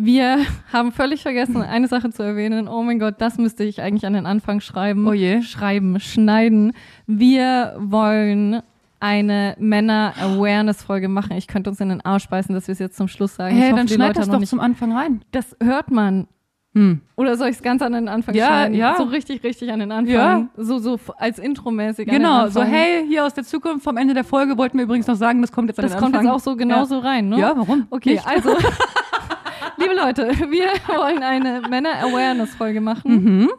Wir haben völlig vergessen, eine Sache zu erwähnen. Oh mein Gott, das müsste ich eigentlich an den Anfang schreiben. Oh je. Schreiben, schneiden. Wir wollen eine Männer-Awareness-Folge machen. Ich könnte uns in den Arsch beißen, dass wir es jetzt zum Schluss sagen. ich Hey, hoffe, dann schneid Leute das doch nicht. zum Anfang rein. Das hört man. Hm. Oder soll ich es ganz an den Anfang Ja, schneiden? ja. So richtig, richtig an den Anfang. Ja. So, so als Intromäßig. an den Genau, so hey, hier aus der Zukunft vom Ende der Folge wollten wir übrigens noch sagen, das kommt jetzt an Das den kommt Anfang. jetzt auch so genauso rein, ne? Ja, warum? Okay, Nicht? also, liebe Leute, wir wollen eine Männer-Awareness-Folge machen, Mhm.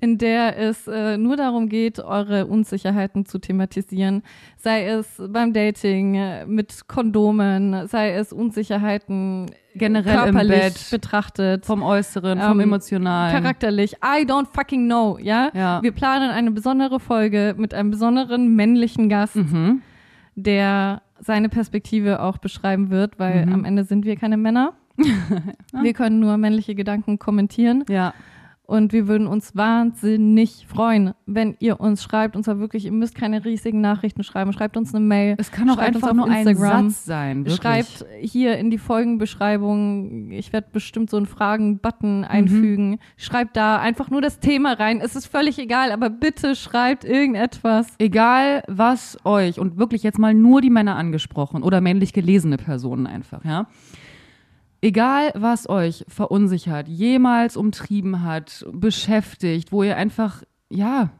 in der es äh, nur darum geht, eure Unsicherheiten zu thematisieren. Sei es beim Dating, äh, mit Kondomen, sei es Unsicherheiten Generell im körperlich Bett. betrachtet. Vom Äußeren, vom Ähm, Emotionalen. charakterlich. I don't fucking know, ja? Ja. Wir planen eine besondere Folge mit einem besonderen männlichen Gast, Mhm. der seine Perspektive auch beschreiben wird, weil Mhm. am Ende sind wir keine Männer. Wir können nur männliche Gedanken kommentieren Ja. und wir würden uns wahnsinnig freuen, wenn ihr uns schreibt. Und zwar wirklich, ihr müsst keine riesigen Nachrichten schreiben. Schreibt uns eine Mail. Es kann auch einfach nur ein Instagram. Satz sein. Wirklich. Schreibt hier in die Folgenbeschreibung, ich werde bestimmt so einen Mhm. Fragen-Button einfügen. Schreibt da einfach nur das Thema rein. Es ist völlig egal, aber bitte schreibt irgendetwas. Egal was euch, und wirklich jetzt mal nur die Männer angesprochen oder männlich gelesene Personen einfach, ja. Egal was euch verunsichert, jemals umtrieben hat, beschäftigt, wo ihr einfach, ja,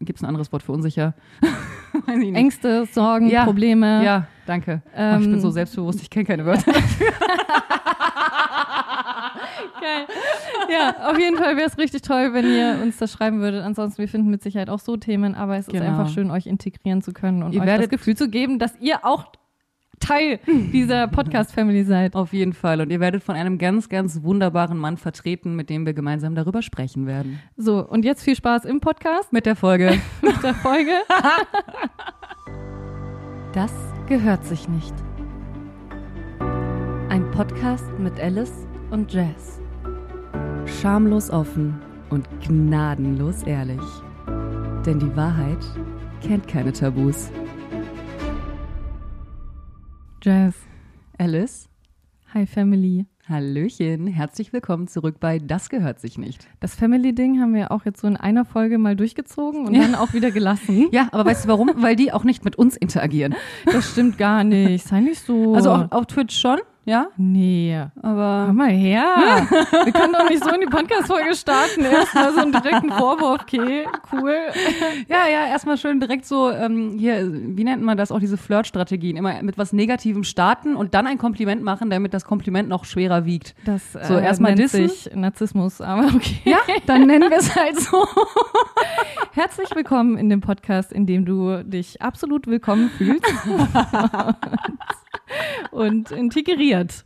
gibt es ein anderes Wort für unsicher? Ängste, Sorgen, Ja. Probleme. Ja, danke. Oh, ich bin Ähm, so selbstbewusst, ich kenne keine Wörter. Geil. Ja, auf jeden Fall wäre es richtig toll, wenn ihr uns das schreiben würdet. Ansonsten, wir finden mit Sicherheit auch so Themen, aber es ist Genau. einfach schön, euch integrieren zu können und Ihr euch das Gefühl zu geben, dass ihr auch Teil dieser Podcast-Family seid. Auf jeden Fall. Und ihr werdet von einem ganz, ganz wunderbaren Mann vertreten, mit dem wir gemeinsam darüber sprechen werden. So, und jetzt viel Spaß im Podcast Mit der Folge. mit der Folge. Das gehört sich nicht. Ein Podcast mit Alice und Jazz. Schamlos offen und gnadenlos ehrlich. Denn die Wahrheit kennt keine Tabus. Jazz. Alice, Hi Family. Hallöchen, herzlich willkommen zurück bei Das gehört sich nicht. Das Family-Ding haben wir auch jetzt so in einer Folge mal durchgezogen und dann auch wieder gelassen. Ja, aber weißt du warum? Weil die auch nicht mit uns interagieren. Das stimmt gar nicht. Sei nicht so. Also auf, auf Twitch schon, ja, Nee. aber Komm mal her. Wir können doch nicht so in die Podcast-Folge starten. Erstmal so einen direkten Vorwurf. Okay, cool. ja, ja, erstmal schön direkt so, ähm, hier, wie nennt man das, auch diese Flirtstrategien, immer mit was Negativem starten und dann ein Kompliment machen, damit das Kompliment noch schwerer wiegt. Das So, äh, erstmal nennt dissen. sich Narzissmus, aber okay. Ja, dann nennen wir es halt so. Herzlich willkommen in dem Podcast, in dem du dich absolut willkommen fühlst. Und integriert.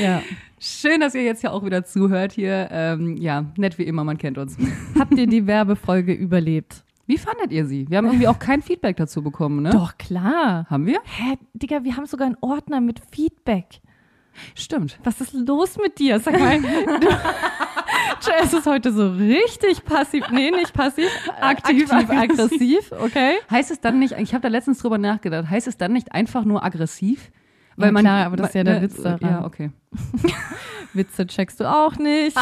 Ja. Schön, dass ihr jetzt ja auch wieder zuhört hier. Ähm, ja, nett wie immer, man kennt uns. Habt ihr die Werbefolge überlebt? Wie fandet ihr sie? Wir haben irgendwie auch kein Feedback dazu bekommen, ne? Doch, klar. Haben wir? Hä, Digga, wir haben sogar einen Ordner mit Feedback. Stimmt. Was ist los mit dir? Sag mal, Jess ist heute so richtig passiv, nee, nicht passiv, Aktiv, aktiv, aggressiv, okay? Heißt es dann nicht, ich habe da letztens drüber nachgedacht, heißt es dann nicht einfach nur aggressiv? Ja, klar, aber das ist ja der ne, Witz daran. Ja, okay. Witze checkst du auch nicht.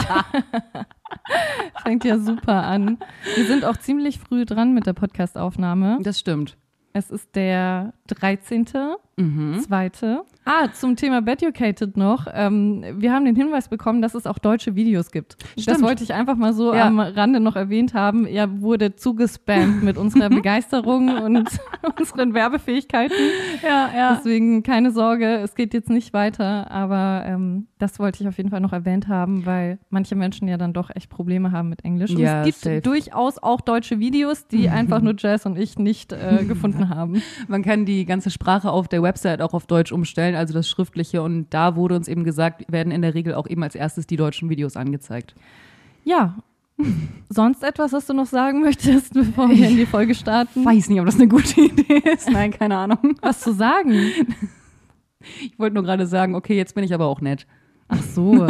Fängt ja super an. Wir sind auch ziemlich früh dran mit der Podcastaufnahme. Das stimmt. Es ist der 13. Mhm. Zweite. Ah, zum Thema Beducated noch. Ähm, wir haben den Hinweis bekommen, dass es auch deutsche Videos gibt. Das Stimmt. wollte ich einfach mal so Ja. am Rande noch erwähnt haben. Er wurde zugespammt mit unserer Begeisterung und unseren Werbefähigkeiten. Ja, ja. Deswegen keine Sorge, es geht jetzt nicht weiter. Aber ähm, das wollte ich auf jeden Fall noch erwähnt haben, weil manche Menschen ja dann doch echt Probleme haben mit Englisch. Und Ja, es gibt safe. durchaus auch deutsche Videos, die einfach nur Jazz und ich nicht äh, gefunden haben. Man kann die ganze Sprache auf der Website auch auf Deutsch umstellen, also das Schriftliche. Und da wurde uns eben gesagt, werden in der Regel auch eben als erstes die deutschen Videos angezeigt. Ja. Sonst etwas, was du noch sagen möchtest, bevor wir in die Folge starten? Weiß nicht, ob das eine gute Idee ist. Nein, keine Ahnung. Was zu sagen? Ich wollte nur gerade sagen, okay, jetzt bin ich aber auch nett. Ach so.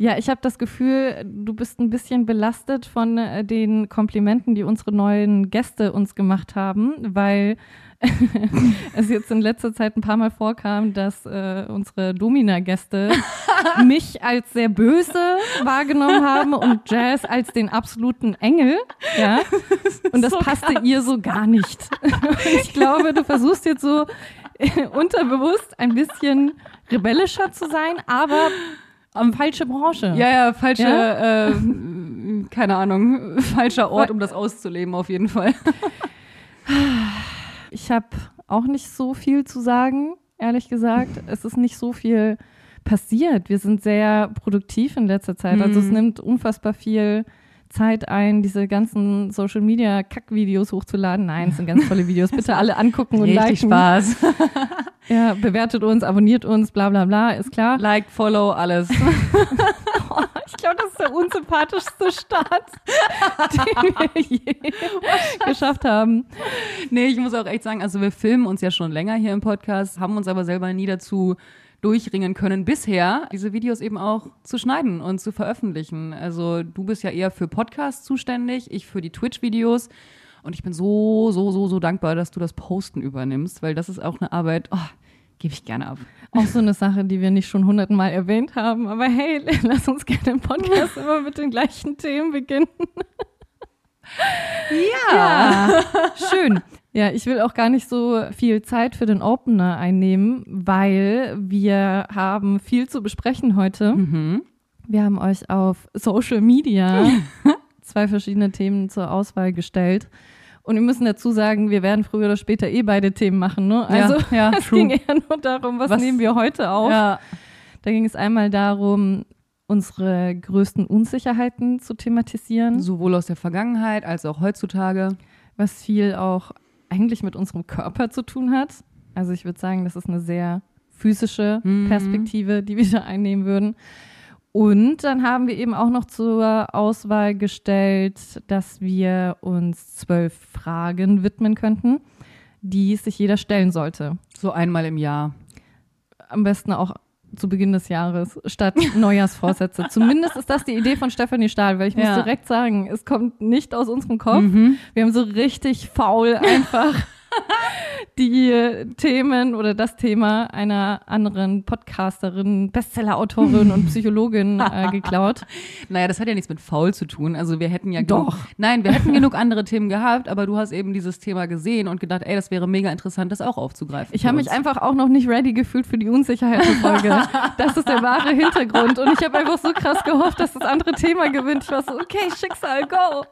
Ja, ich habe das Gefühl, du bist ein bisschen belastet von äh, den Komplimenten, die unsere neuen Gäste uns gemacht haben, weil es jetzt in letzter Zeit ein paar Mal vorkam, dass äh, unsere Domina-Gäste mich als sehr böse wahrgenommen haben und Jazz als den absoluten Engel. Ja? Und das so passte krass. ihr so gar nicht. Ich glaube, du versuchst jetzt so äh, unterbewusst ein bisschen rebellischer zu sein, aber am falsche Branche. Ja, ja, falsche, Ja? Äh, keine Ahnung, falscher Ort, um das auszuleben, auf jeden Fall. Ich habe auch nicht so viel zu sagen, ehrlich gesagt. Es ist nicht so viel passiert. Wir sind sehr produktiv in letzter Zeit. Also es Mhm. nimmt unfassbar viel Zeit ein, diese ganzen Social Media Kackvideos hochzuladen. Nein, es sind ganz tolle Videos. Bitte alle angucken und Richtig liken. Spaß. Ja, bewertet uns, abonniert uns, bla bla bla, ist klar. Like, Follow, alles. Ich glaube, das ist der unsympathischste Start, den wir je geschafft haben. Nee, ich muss auch echt sagen, also wir filmen uns ja schon länger hier im Podcast, haben uns aber selber nie dazu durchringen können, bisher diese Videos eben auch zu schneiden und zu veröffentlichen. Also du bist ja eher für Podcasts zuständig, ich für die Twitch-Videos. Und ich bin so, so, so, so dankbar, dass du das Posten übernimmst, weil das ist auch eine Arbeit, oh, gebe ich gerne ab. Auch so eine Sache, die wir nicht schon hundertmal erwähnt haben. Aber hey, lass uns gerne im Podcast immer mit den gleichen Themen beginnen. Ja, schön. Ja, ich will auch gar nicht so viel Zeit für den Opener einnehmen, weil wir haben viel zu besprechen heute. Mhm. Wir haben euch auf Social Media zwei verschiedene Themen zur Auswahl gestellt. Und wir müssen dazu sagen, wir werden früher oder später eh beide Themen machen. Ne? Also ja, es true. ging eher nur darum, was, Was- nehmen wir heute auf. Ja, Da ging es einmal darum, unsere größten Unsicherheiten zu thematisieren, sowohl aus der Vergangenheit als auch heutzutage. was viel auch eigentlich mit unserem Körper zu tun hat. Also ich würde sagen, das ist eine sehr physische Mhm. Perspektive, die wir da einnehmen würden. Und dann haben wir eben auch noch zur Auswahl gestellt, dass wir uns zwölf Fragen widmen könnten, die sich jeder stellen sollte. So einmal im Jahr. am besten auch zu Beginn des Jahres statt Neujahrsvorsätze. Zumindest ist das die Idee von Stefanie Stahl, weil ich muss Ja. direkt sagen, es kommt nicht aus unserem Kopf. Mhm. Wir haben so richtig faul einfach die Themen oder das Thema einer anderen Podcasterin, Bestsellerautorin und Psychologin äh, geklaut. Naja, das hat ja nichts mit faul zu tun. Also wir hätten ja Doch. Genug, nein, wir hätten genug andere Themen gehabt, aber du hast eben dieses Thema gesehen und gedacht, ey, das wäre mega interessant, das auch aufzugreifen. Ich habe mich einfach auch noch nicht ready gefühlt für die Unsicherheitsfolge. Das ist der wahre Hintergrund. Und ich habe einfach so krass gehofft, dass das andere Thema gewinnt. Ich war so, okay, Schicksal, go.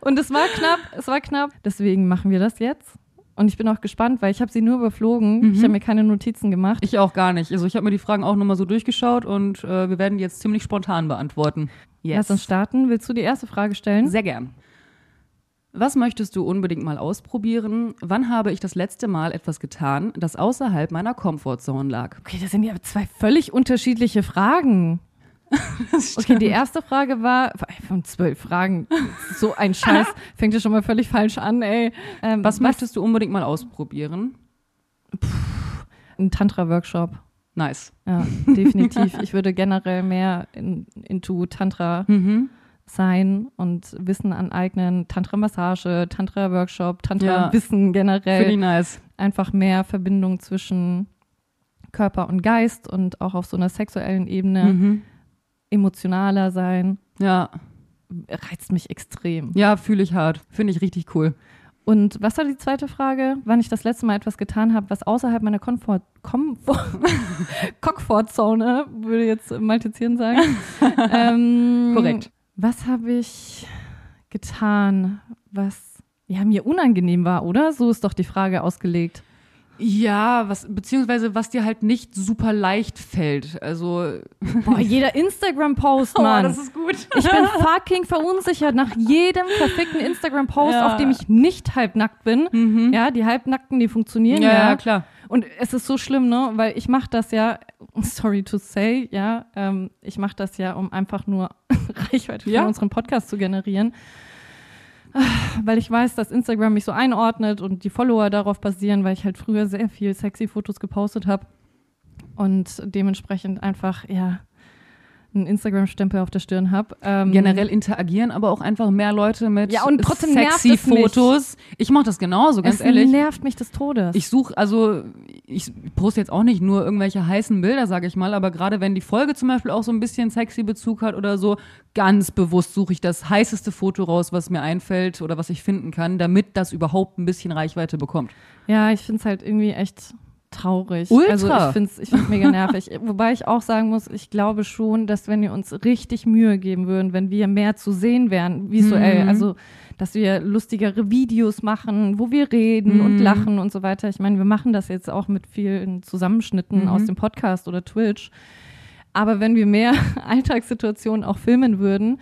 Und es war knapp, es war knapp. Deswegen machen wir das jetzt. Und ich bin auch gespannt, weil ich habe sie nur überflogen. Ich habe mir keine Notizen gemacht. Ich auch gar nicht. Also ich habe mir die Fragen auch nochmal so durchgeschaut und äh, wir werden die jetzt ziemlich spontan beantworten. Lass uns starten. Willst du die erste Frage stellen? Sehr gern. Was möchtest du unbedingt mal ausprobieren? Wann habe ich das letzte Mal etwas getan, das außerhalb meiner Comfortzone lag? Okay, das sind ja zwei völlig unterschiedliche Fragen. Okay, die erste Frage war, von zwölf Fragen, so ein Scheiß, fängt ja schon mal völlig falsch an, ey. Ähm, Was möchtest du unbedingt mal ausprobieren? Ein Tantra-Workshop. Nice. Ja, definitiv. ich würde generell mehr in, into Tantra Mhm. sein und Wissen aneignen. Tantra-Massage, Tantra-Workshop, Ja. Tantra-Wissen Finde ich generell. nice. Einfach mehr Verbindung zwischen Körper und Geist und auch auf so einer sexuellen Ebene Mhm. Emotionaler sein. Ja, Reizt mich extrem. ja, fühle ich hart. Finde ich richtig cool. Und was war die zweite Frage? Wann ich das letzte Mal etwas getan habe, was außerhalb meiner Komfort, Komfort, würde jetzt Malte Ziern sagen. ähm, Korrekt. Was habe ich getan, was ja mir unangenehm war, oder? So ist doch die Frage ausgelegt. Ja, was, beziehungsweise was dir halt nicht super leicht fällt. Also, Boah, jeder Instagram-Post, Mann. Oh, ist gut. ich bin fucking verunsichert nach jedem verfickten Instagram-Post, Ja. auf dem ich nicht halbnackt bin. Mhm. Ja, die Halbnackten, die funktionieren Ja, ja. ja, klar. Und es ist so schlimm, ne? Weil ich mache das ja, sorry to say, ja, ähm, ich mache das ja, um einfach nur Reichweite für Ja. unseren Podcast zu generieren. Weil ich weiß, dass Instagram mich so einordnet und die Follower darauf basieren, weil ich halt früher sehr viel sexy Fotos gepostet habe und dementsprechend einfach, ja, einen Instagram-Stempel auf der Stirn habe. Ähm, Generell interagieren aber auch einfach mehr Leute mit Ja, und trotzdem nervt sexy es. Fotos. Ich mache das genauso, ganz es ehrlich. nervt mich des Todes. Ich suche, also ich poste jetzt auch nicht nur irgendwelche heißen Bilder, sage ich mal, aber gerade wenn die Folge zum Beispiel auch so ein bisschen sexy Bezug hat oder so, ganz bewusst suche ich das heißeste Foto raus, was mir einfällt oder was ich finden kann, damit das überhaupt ein bisschen Reichweite bekommt. Ja, ich finde es halt irgendwie echt traurig. Ultra. Also ich finde es ich find's mega nervig. Wobei ich auch sagen muss, ich glaube schon, dass wenn wir uns richtig Mühe geben würden, wenn wir mehr zu sehen wären, visuell, Mhm. also dass wir lustigere Videos machen, wo wir reden und Mhm. lachen und so weiter. Ich meine, wir machen das jetzt auch mit vielen Zusammenschnitten Mhm. aus dem Podcast oder Twitch. Aber wenn wir mehr Alltagssituationen auch filmen würden,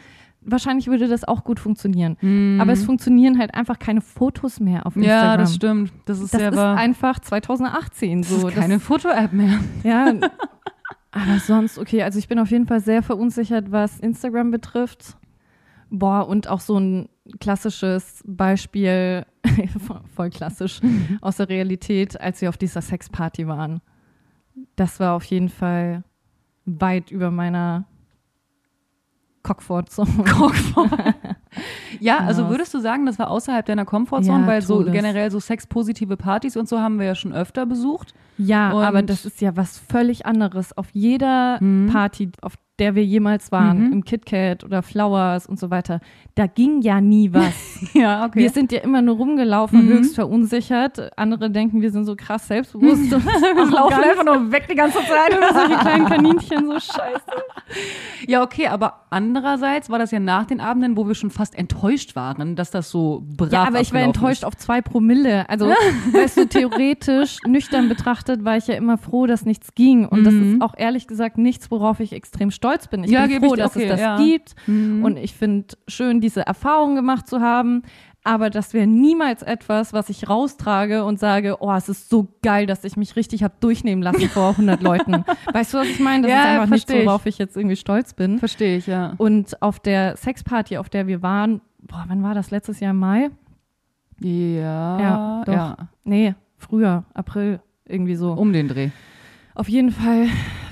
wahrscheinlich würde das auch gut funktionieren. Aber es funktionieren halt einfach keine Fotos mehr auf Instagram. Mhm. Ja, das stimmt. Das ist Das ist einfach 2018 Das so. ist keine Foto-App mehr. Ja. Aber sonst, okay, also ich bin auf jeden Fall sehr verunsichert, was Instagram betrifft. Boah, und auch so ein klassisches Beispiel, voll klassisch, aus der Realität, als wir auf dieser Sexparty waren. Das war auf jeden Fall weit über meiner Comfortzone. Ja, also Hinaus. würdest du sagen, das war außerhalb deiner Komfortzone, Ja, weil so Todes. generell so sexpositive Partys und so haben wir ja schon öfter besucht. Ja, Und- aber das ist ja was völlig anderes. Auf jeder Mhm. Party, auf der wir jemals waren, Mhm. im KitKat oder Flowers und so weiter, da ging ja nie was. Ja, okay. Wir sind ja immer nur rumgelaufen, Mhm. höchst verunsichert. Andere denken, wir sind so krass selbstbewusst und laufen einfach nur weg die ganze Zeit. Und solche kleinen Kaninchen, so scheiße. Ja, okay, aber andererseits war das ja nach den Abenden, wo wir schon fast enttäuscht waren, dass das so brav Ja, aber ich war enttäuscht ist. auf zwei Promille. Also, weißt du, theoretisch, nüchtern betrachtet, war ich ja immer froh, dass nichts ging. Und das Mhm. ist auch ehrlich gesagt nichts, worauf ich extrem stolz bin. Ich Ja, bin ich froh, dir- dass okay, es das ja. gibt. Mhm. Und ich finde schön, diese Erfahrung gemacht zu haben. Aber das wäre niemals etwas, was ich raustrage und sage, oh, es ist so geil, dass ich mich richtig hab durchnehmen lassen vor 100 Leuten. Weißt du, was ich meine? Das Ja, ist einfach nichts, ich. worauf ich jetzt irgendwie stolz bin. Verstehe ich, ja. Und auf der Sexparty, auf der wir waren, boah, wann war das? Letztes Jahr im Mai? Ja, Ja, doch. ja. Nee, früher, April, irgendwie so. Um den Dreh. Auf jeden Fall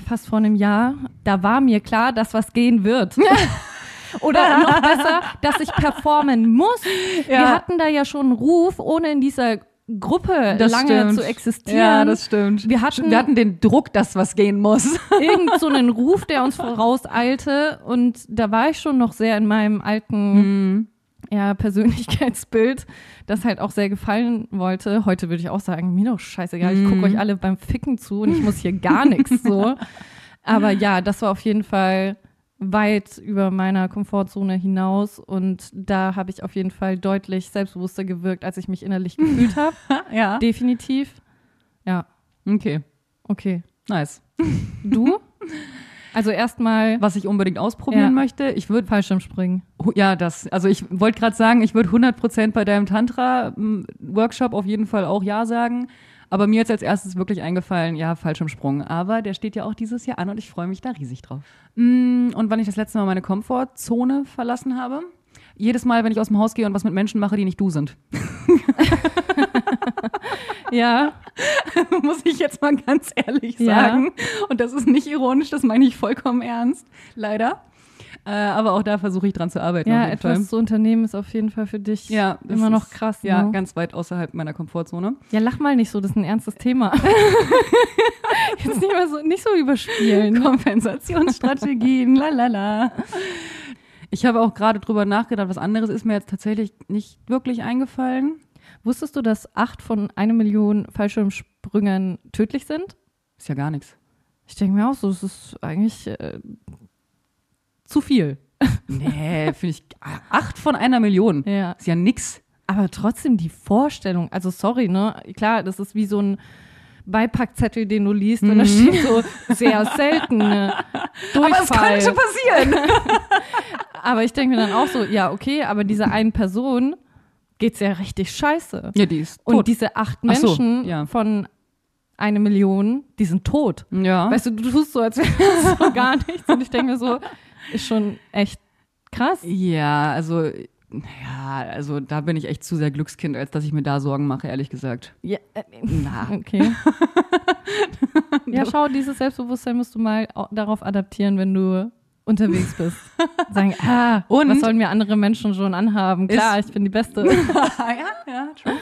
fast vor einem Jahr, da war mir klar, dass was gehen wird. Oder noch besser, dass ich performen muss. Wir Ja. hatten da ja schon einen Ruf, ohne in dieser Gruppe Das lange stimmt. zu existieren. Ja, das stimmt. Wir hatten- wir hatten den Druck, dass was gehen muss. Irgend so einen Ruf, der uns vorauseilte. Und da war ich schon noch sehr in meinem alten Mhm. Ja, Persönlichkeitsbild, das halt auch sehr gefallen wollte. Heute würde ich auch sagen, mir doch scheißegal, ich gucke Mhm. euch alle beim Ficken zu und ich muss hier gar nichts so. Aber ja, das war auf jeden Fall weit über meiner Komfortzone hinaus und da habe ich auf jeden Fall deutlich selbstbewusster gewirkt, als ich mich innerlich gefühlt habe. ja. Definitiv. Ja, Okay, okay. nice. Du? Also erstmal Was ich unbedingt ausprobieren Ja. möchte, ich würde Fallschirmspringen. Ja, das. Also ich wollte gerade sagen, ich würde 100% bei deinem Tantra-Workshop auf jeden Fall auch Ja sagen. Aber mir ist als erstes wirklich eingefallen, ja, Fallschirmsprung. Aber der steht ja auch dieses Jahr an und ich freue mich da riesig drauf. Mm, Und wann ich das letzte Mal meine Komfortzone verlassen habe? Jedes Mal, wenn ich aus dem Haus gehe und was mit Menschen mache, die nicht du sind. Ja, Muss ich jetzt mal ganz ehrlich Ja. sagen. Und das ist nicht ironisch, das meine ich vollkommen ernst. Leider. Äh, aber auch da versuche ich dran zu arbeiten. ja jeden Fall. etwas zu unternehmen ist auf jeden Fall für dich Ja, immer noch ist, krass. Ja, ne? ganz weit außerhalb meiner Komfortzone. Ja, lach mal nicht so, das ist ein ernstes Thema. Jetzt nicht mal so, nicht so überspielen. Kompensationsstrategien, lalala. Ich habe auch gerade drüber nachgedacht, was anderes ist mir jetzt tatsächlich nicht wirklich eingefallen. Wusstest du, dass acht von eine Million Fallschirmsprüngen tödlich sind? Ist ja gar nichts. Ich denke mir auch so, es ist eigentlich äh, zu viel. Nee, finde ich. Acht von einer Million. Ja. Ist ja nix. Aber trotzdem die Vorstellung, also sorry, ne? Klar, das ist wie so ein Beipackzettel, den du liest, und da steht so sehr selten ne, Durchfall. passieren. aber ich denke mir dann auch so, ja, okay, aber dieser einen Person geht's ja richtig scheiße. Ja, die ist Und tot. diese acht Ach so, Menschen ja. von eine Million, die sind tot. ja. Weißt du, du tust so, als wäre das so gar nichts. Und ich denke mir so, ist schon echt krass. ja, also. Ja, also da bin ich echt zu sehr Glückskind, als dass ich mir da Sorgen mache, ehrlich gesagt. Ja, äh, Na. okay. ja, schau, dieses Selbstbewusstsein musst du mal au- darauf adaptieren, wenn du unterwegs bist. Sagen, ah, Und- was sollen mir andere Menschen schon anhaben? Klar, ich bin die Beste. ja, ja, true.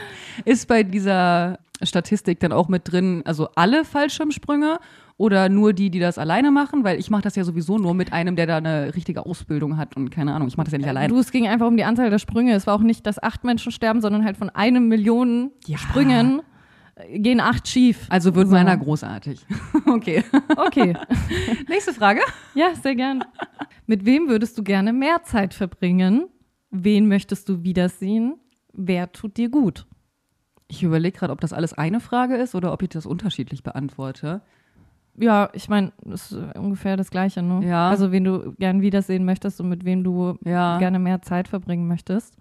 Ist bei dieser Statistik dann auch mit drin, also alle Fallschirmsprünge oder nur die, die das alleine machen? Weil ich mache das ja sowieso nur mit einem, der da eine richtige Ausbildung hat und keine Ahnung, ich mache das ja nicht alleine. Du, es ging einfach um die Anzahl der Sprünge. Es war auch nicht, dass acht Menschen sterben, sondern halt von einem Million Ja. Sprüngen äh, gehen acht schief. Also wird So. meiner großartig. Okay. Okay. Nächste Frage. Ja, sehr gern. Mit wem würdest du gerne mehr Zeit verbringen? Wen möchtest du wiedersehen? Wer tut dir gut? Ich überlege gerade, ob das alles eine Frage ist oder ob ich das unterschiedlich beantworte. Ja, ich meine, das ist ungefähr das Gleiche, ne? Ja. Also, wen du gern wiedersehen möchtest und mit wem du Ja. gerne mehr Zeit verbringen möchtest.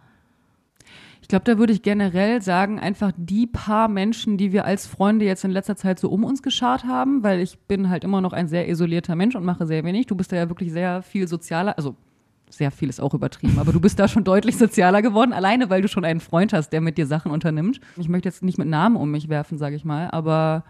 Ich glaube, da würde ich generell sagen, einfach die paar Menschen, die wir als Freunde jetzt in letzter Zeit so um uns geschart haben, weil ich bin halt immer noch ein sehr isolierter Mensch und mache sehr wenig. Du bist da ja wirklich sehr viel sozialer, also sehr viel ist auch übertrieben, aber du bist da schon deutlich sozialer geworden, alleine weil du schon einen Freund hast, der mit dir Sachen unternimmt. Ich möchte jetzt nicht mit Namen um mich werfen, sage ich mal, aber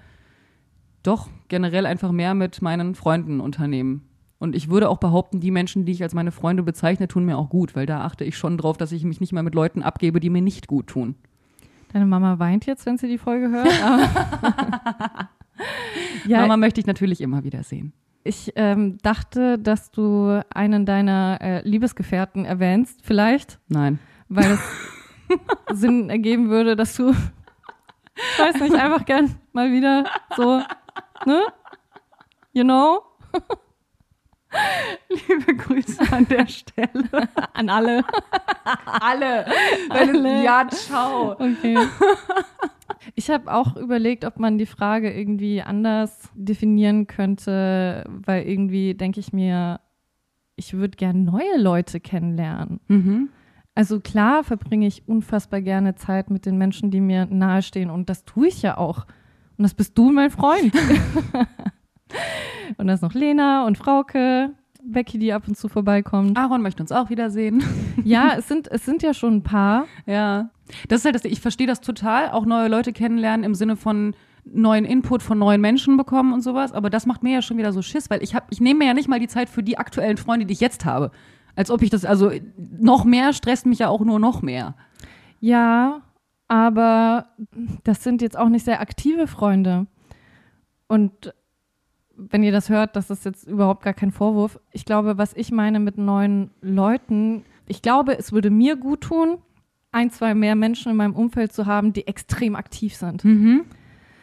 doch generell einfach mehr mit meinen Freunden unternehmen. Und ich würde auch behaupten, die Menschen, die ich als meine Freunde bezeichne, tun mir auch gut, weil da achte ich schon drauf, dass ich mich nicht mehr mit Leuten abgebe, die mir nicht gut tun. Deine Mama weint jetzt, wenn sie die Folge hört. ja, Mama möchte ich natürlich immer wieder sehen. ich ähm, dachte, dass du einen deiner äh, Liebesgefährten erwähnst, vielleicht, Nein. weil es Sinn ergeben würde, dass du, ich weiß nicht, einfach gern mal wieder so, ne? You know? Liebe Grüße an der Stelle. An alle. Alle. Alle. Ja, ciao. Okay. Ich habe auch überlegt, ob man die Frage irgendwie anders definieren könnte, weil irgendwie denke ich mir, ich würde gern neue Leute kennenlernen. Mhm. Also klar verbringe ich unfassbar gerne Zeit mit den Menschen, die mir nahestehen und das tue ich ja auch. Und das bist du, mein Freund. und da ist noch Lena und Frauke, Becky, die ab und zu vorbeikommt. Aaron möchte uns auch wiedersehen. Ja, es sind, es sind ja schon ein paar. Ja. Das ist halt das, ich verstehe das total, auch neue Leute kennenlernen im Sinne von neuen Input von neuen Menschen bekommen und sowas, aber das macht mir ja schon wieder so Schiss, weil ich hab, ich nehme mir ja nicht mal die Zeit für die aktuellen Freunde, die ich jetzt habe. Als ob ich das, also noch mehr stresst mich ja auch nur noch mehr. Ja, aber das sind jetzt auch nicht sehr aktive Freunde. Und wenn ihr das hört, das ist jetzt überhaupt gar kein Vorwurf. Ich glaube, was ich meine mit neuen Leuten, ich glaube, es würde mir gut tun, ein, zwei mehr Menschen in meinem Umfeld zu haben, die extrem aktiv sind.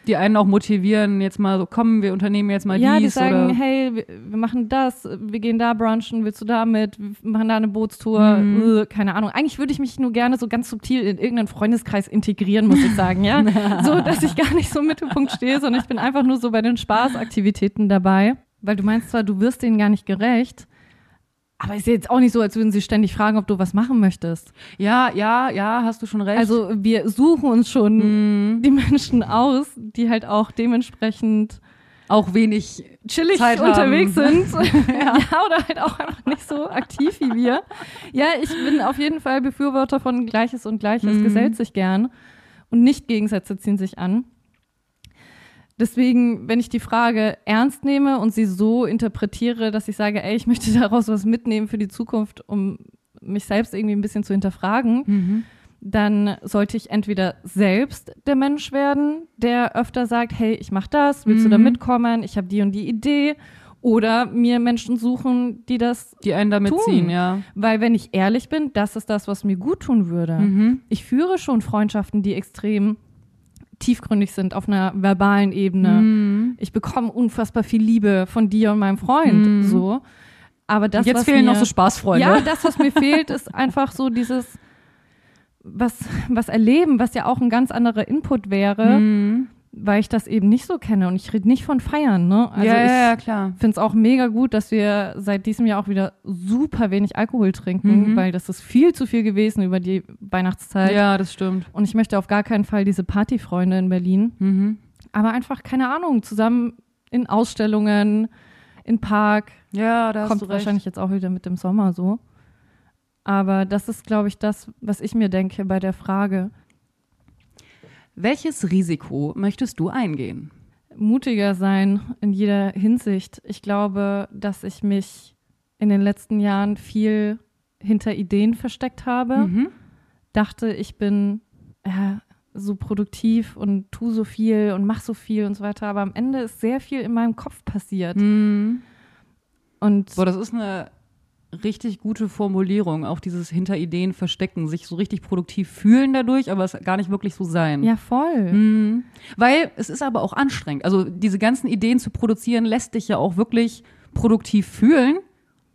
Die einen auch motivieren, jetzt mal so, komm, wir unternehmen jetzt mal ja, die dies sagen, oder. hey, wir, wir machen das, wir gehen da brunchen, willst du da mit, wir machen da eine Bootstour, Mhm. äh, keine Ahnung. Eigentlich würde ich mich nur gerne so ganz subtil in irgendeinen Freundeskreis integrieren, muss ich sagen, ja. so, dass ich gar nicht so im Mittelpunkt stehe, sondern ich bin einfach nur so bei den Spaßaktivitäten dabei. Weil du meinst zwar, du wirst denen gar nicht gerecht, aber ist jetzt auch nicht so, als würden sie ständig fragen, ob du was machen möchtest. Ja, ja, ja, hast du schon recht. Also wir suchen uns schon Mhm. die Menschen aus, die halt auch dementsprechend auch wenig chillig Zeit unterwegs haben. sind. ja. oder halt auch einfach nicht so aktiv wie wir. Ja, ich bin auf jeden Fall Befürworter von Gleiches und Gleiches, Mhm. gesellt sich gern und nicht Gegensätze ziehen sich an. Deswegen, wenn ich die Frage ernst nehme und sie so interpretiere, dass ich sage, ey, ich möchte daraus was mitnehmen für die Zukunft, um mich selbst irgendwie ein bisschen zu hinterfragen, Mhm. dann sollte ich entweder selbst der Mensch werden, der öfter sagt, hey, ich mach das, willst du da Mhm. mitkommen, ich habe die und die Idee, oder mir Menschen suchen, die das, die einen damit Tun. ziehen, ja. weil wenn ich ehrlich bin, das ist das, was mir gut tun würde. Mhm. Ich führe schon Freundschaften, die extrem tiefgründig sind auf einer verbalen Ebene. Mhm. Ich bekomme unfassbar viel Liebe von dir und meinem Freund, Mhm. so. Aber das, Jetzt was fehlen mir, noch so Spaßfreunde. Ja, das, was mir fehlt, ist einfach so dieses, was, was erleben, was ja auch ein ganz anderer Input wäre, Mhm. Weil ich das eben nicht so kenne. Und ich rede nicht von Feiern, ne? Also ja, ich ja, ja, klar. finde es auch mega gut, dass wir seit diesem Jahr auch wieder super wenig Alkohol trinken, Mhm. weil das ist viel zu viel gewesen über die Weihnachtszeit. Ja, das stimmt. Und ich möchte auf gar keinen Fall diese Partyfreunde in Berlin. Mhm. Aber einfach, keine Ahnung, zusammen in Ausstellungen, in Park. Ja, da hast Kommt wahrscheinlich jetzt auch wieder mit dem Sommer so. Aber das ist, glaube ich, das, was ich mir denke bei der Frage. Welches Risiko möchtest du eingehen? Mutiger sein in jeder Hinsicht. Ich glaube, dass ich mich in den letzten Jahren viel hinter Ideen versteckt habe. Mhm. Dachte, ich bin ja, so produktiv und tu so viel und mach so viel und so weiter. Aber am Ende ist sehr viel in meinem Kopf passiert. Mhm. Und Boah, das ist eine richtig gute Formulierung, auch dieses hinter Ideen verstecken, sich so richtig produktiv fühlen dadurch, aber es gar nicht wirklich so sein. ja, voll. Mhm. Weil es ist aber auch anstrengend. Also diese ganzen Ideen zu produzieren, lässt dich ja auch wirklich produktiv fühlen,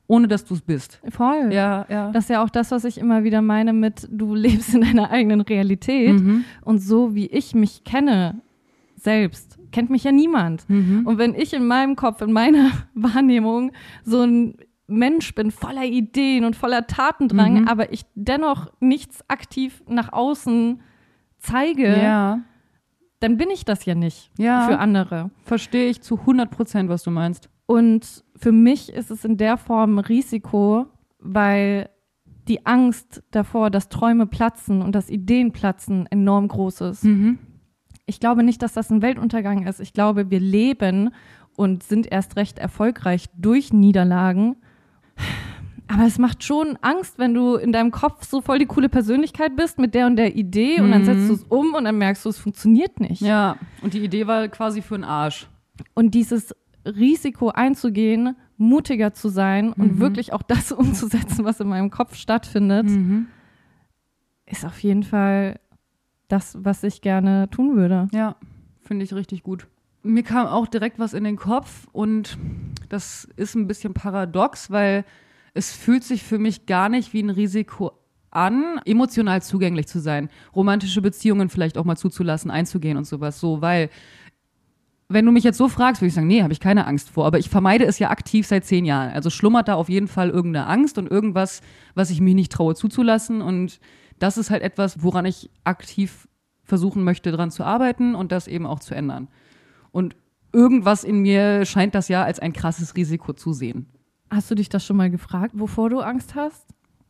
ohne dass du es bist. Voll. Ja, ja. Das ist ja auch das, was ich immer wieder meine mit, du lebst in deiner eigenen Realität. Mhm. Und so wie ich mich kenne, selbst, kennt mich ja niemand. Mhm. Und wenn ich in meinem Kopf, in meiner Wahrnehmung so ein Mensch bin, voller Ideen und voller Tatendrang, Mhm. aber ich dennoch nichts aktiv nach außen zeige, ja, dann bin ich das ja nicht Ja. für andere. verstehe ich zu 100 Prozent, was du meinst. Und für mich ist es in der Form ein Risiko, weil die Angst davor, dass Träume platzen und dass Ideen platzen, enorm groß ist. Mhm. Ich glaube nicht, dass das ein Weltuntergang ist. Ich glaube, wir leben und sind erst recht erfolgreich durch Niederlagen. Aber es macht schon Angst, wenn du in deinem Kopf so voll die coole Persönlichkeit bist mit der und der Idee und dann Mhm. setzt du es um und dann merkst du, es funktioniert nicht. Ja, und die Idee war quasi für den Arsch. Und dieses Risiko einzugehen, mutiger zu sein und Mhm. wirklich auch das umzusetzen, was in meinem Kopf stattfindet, Mhm. ist auf jeden Fall das, was ich gerne tun würde. Ja, finde ich richtig gut. Mir kam auch direkt was in den Kopf und das ist ein bisschen paradox, weil es fühlt sich für mich gar nicht wie ein Risiko an, emotional zugänglich zu sein, romantische Beziehungen vielleicht auch mal zuzulassen, einzugehen und sowas so, weil wenn du mich jetzt so fragst, würde ich sagen, nee, habe ich keine Angst vor. Aber ich vermeide es ja aktiv seit zehn Jahren. Also schlummert da auf jeden Fall irgendeine Angst und irgendwas, was ich mir nicht traue zuzulassen. Und das ist halt etwas, woran ich aktiv versuchen möchte, dran zu arbeiten und das eben auch zu ändern. Und irgendwas in mir scheint das ja als ein krasses Risiko zu sehen. Hast du dich das schon mal gefragt, wovor du Angst hast?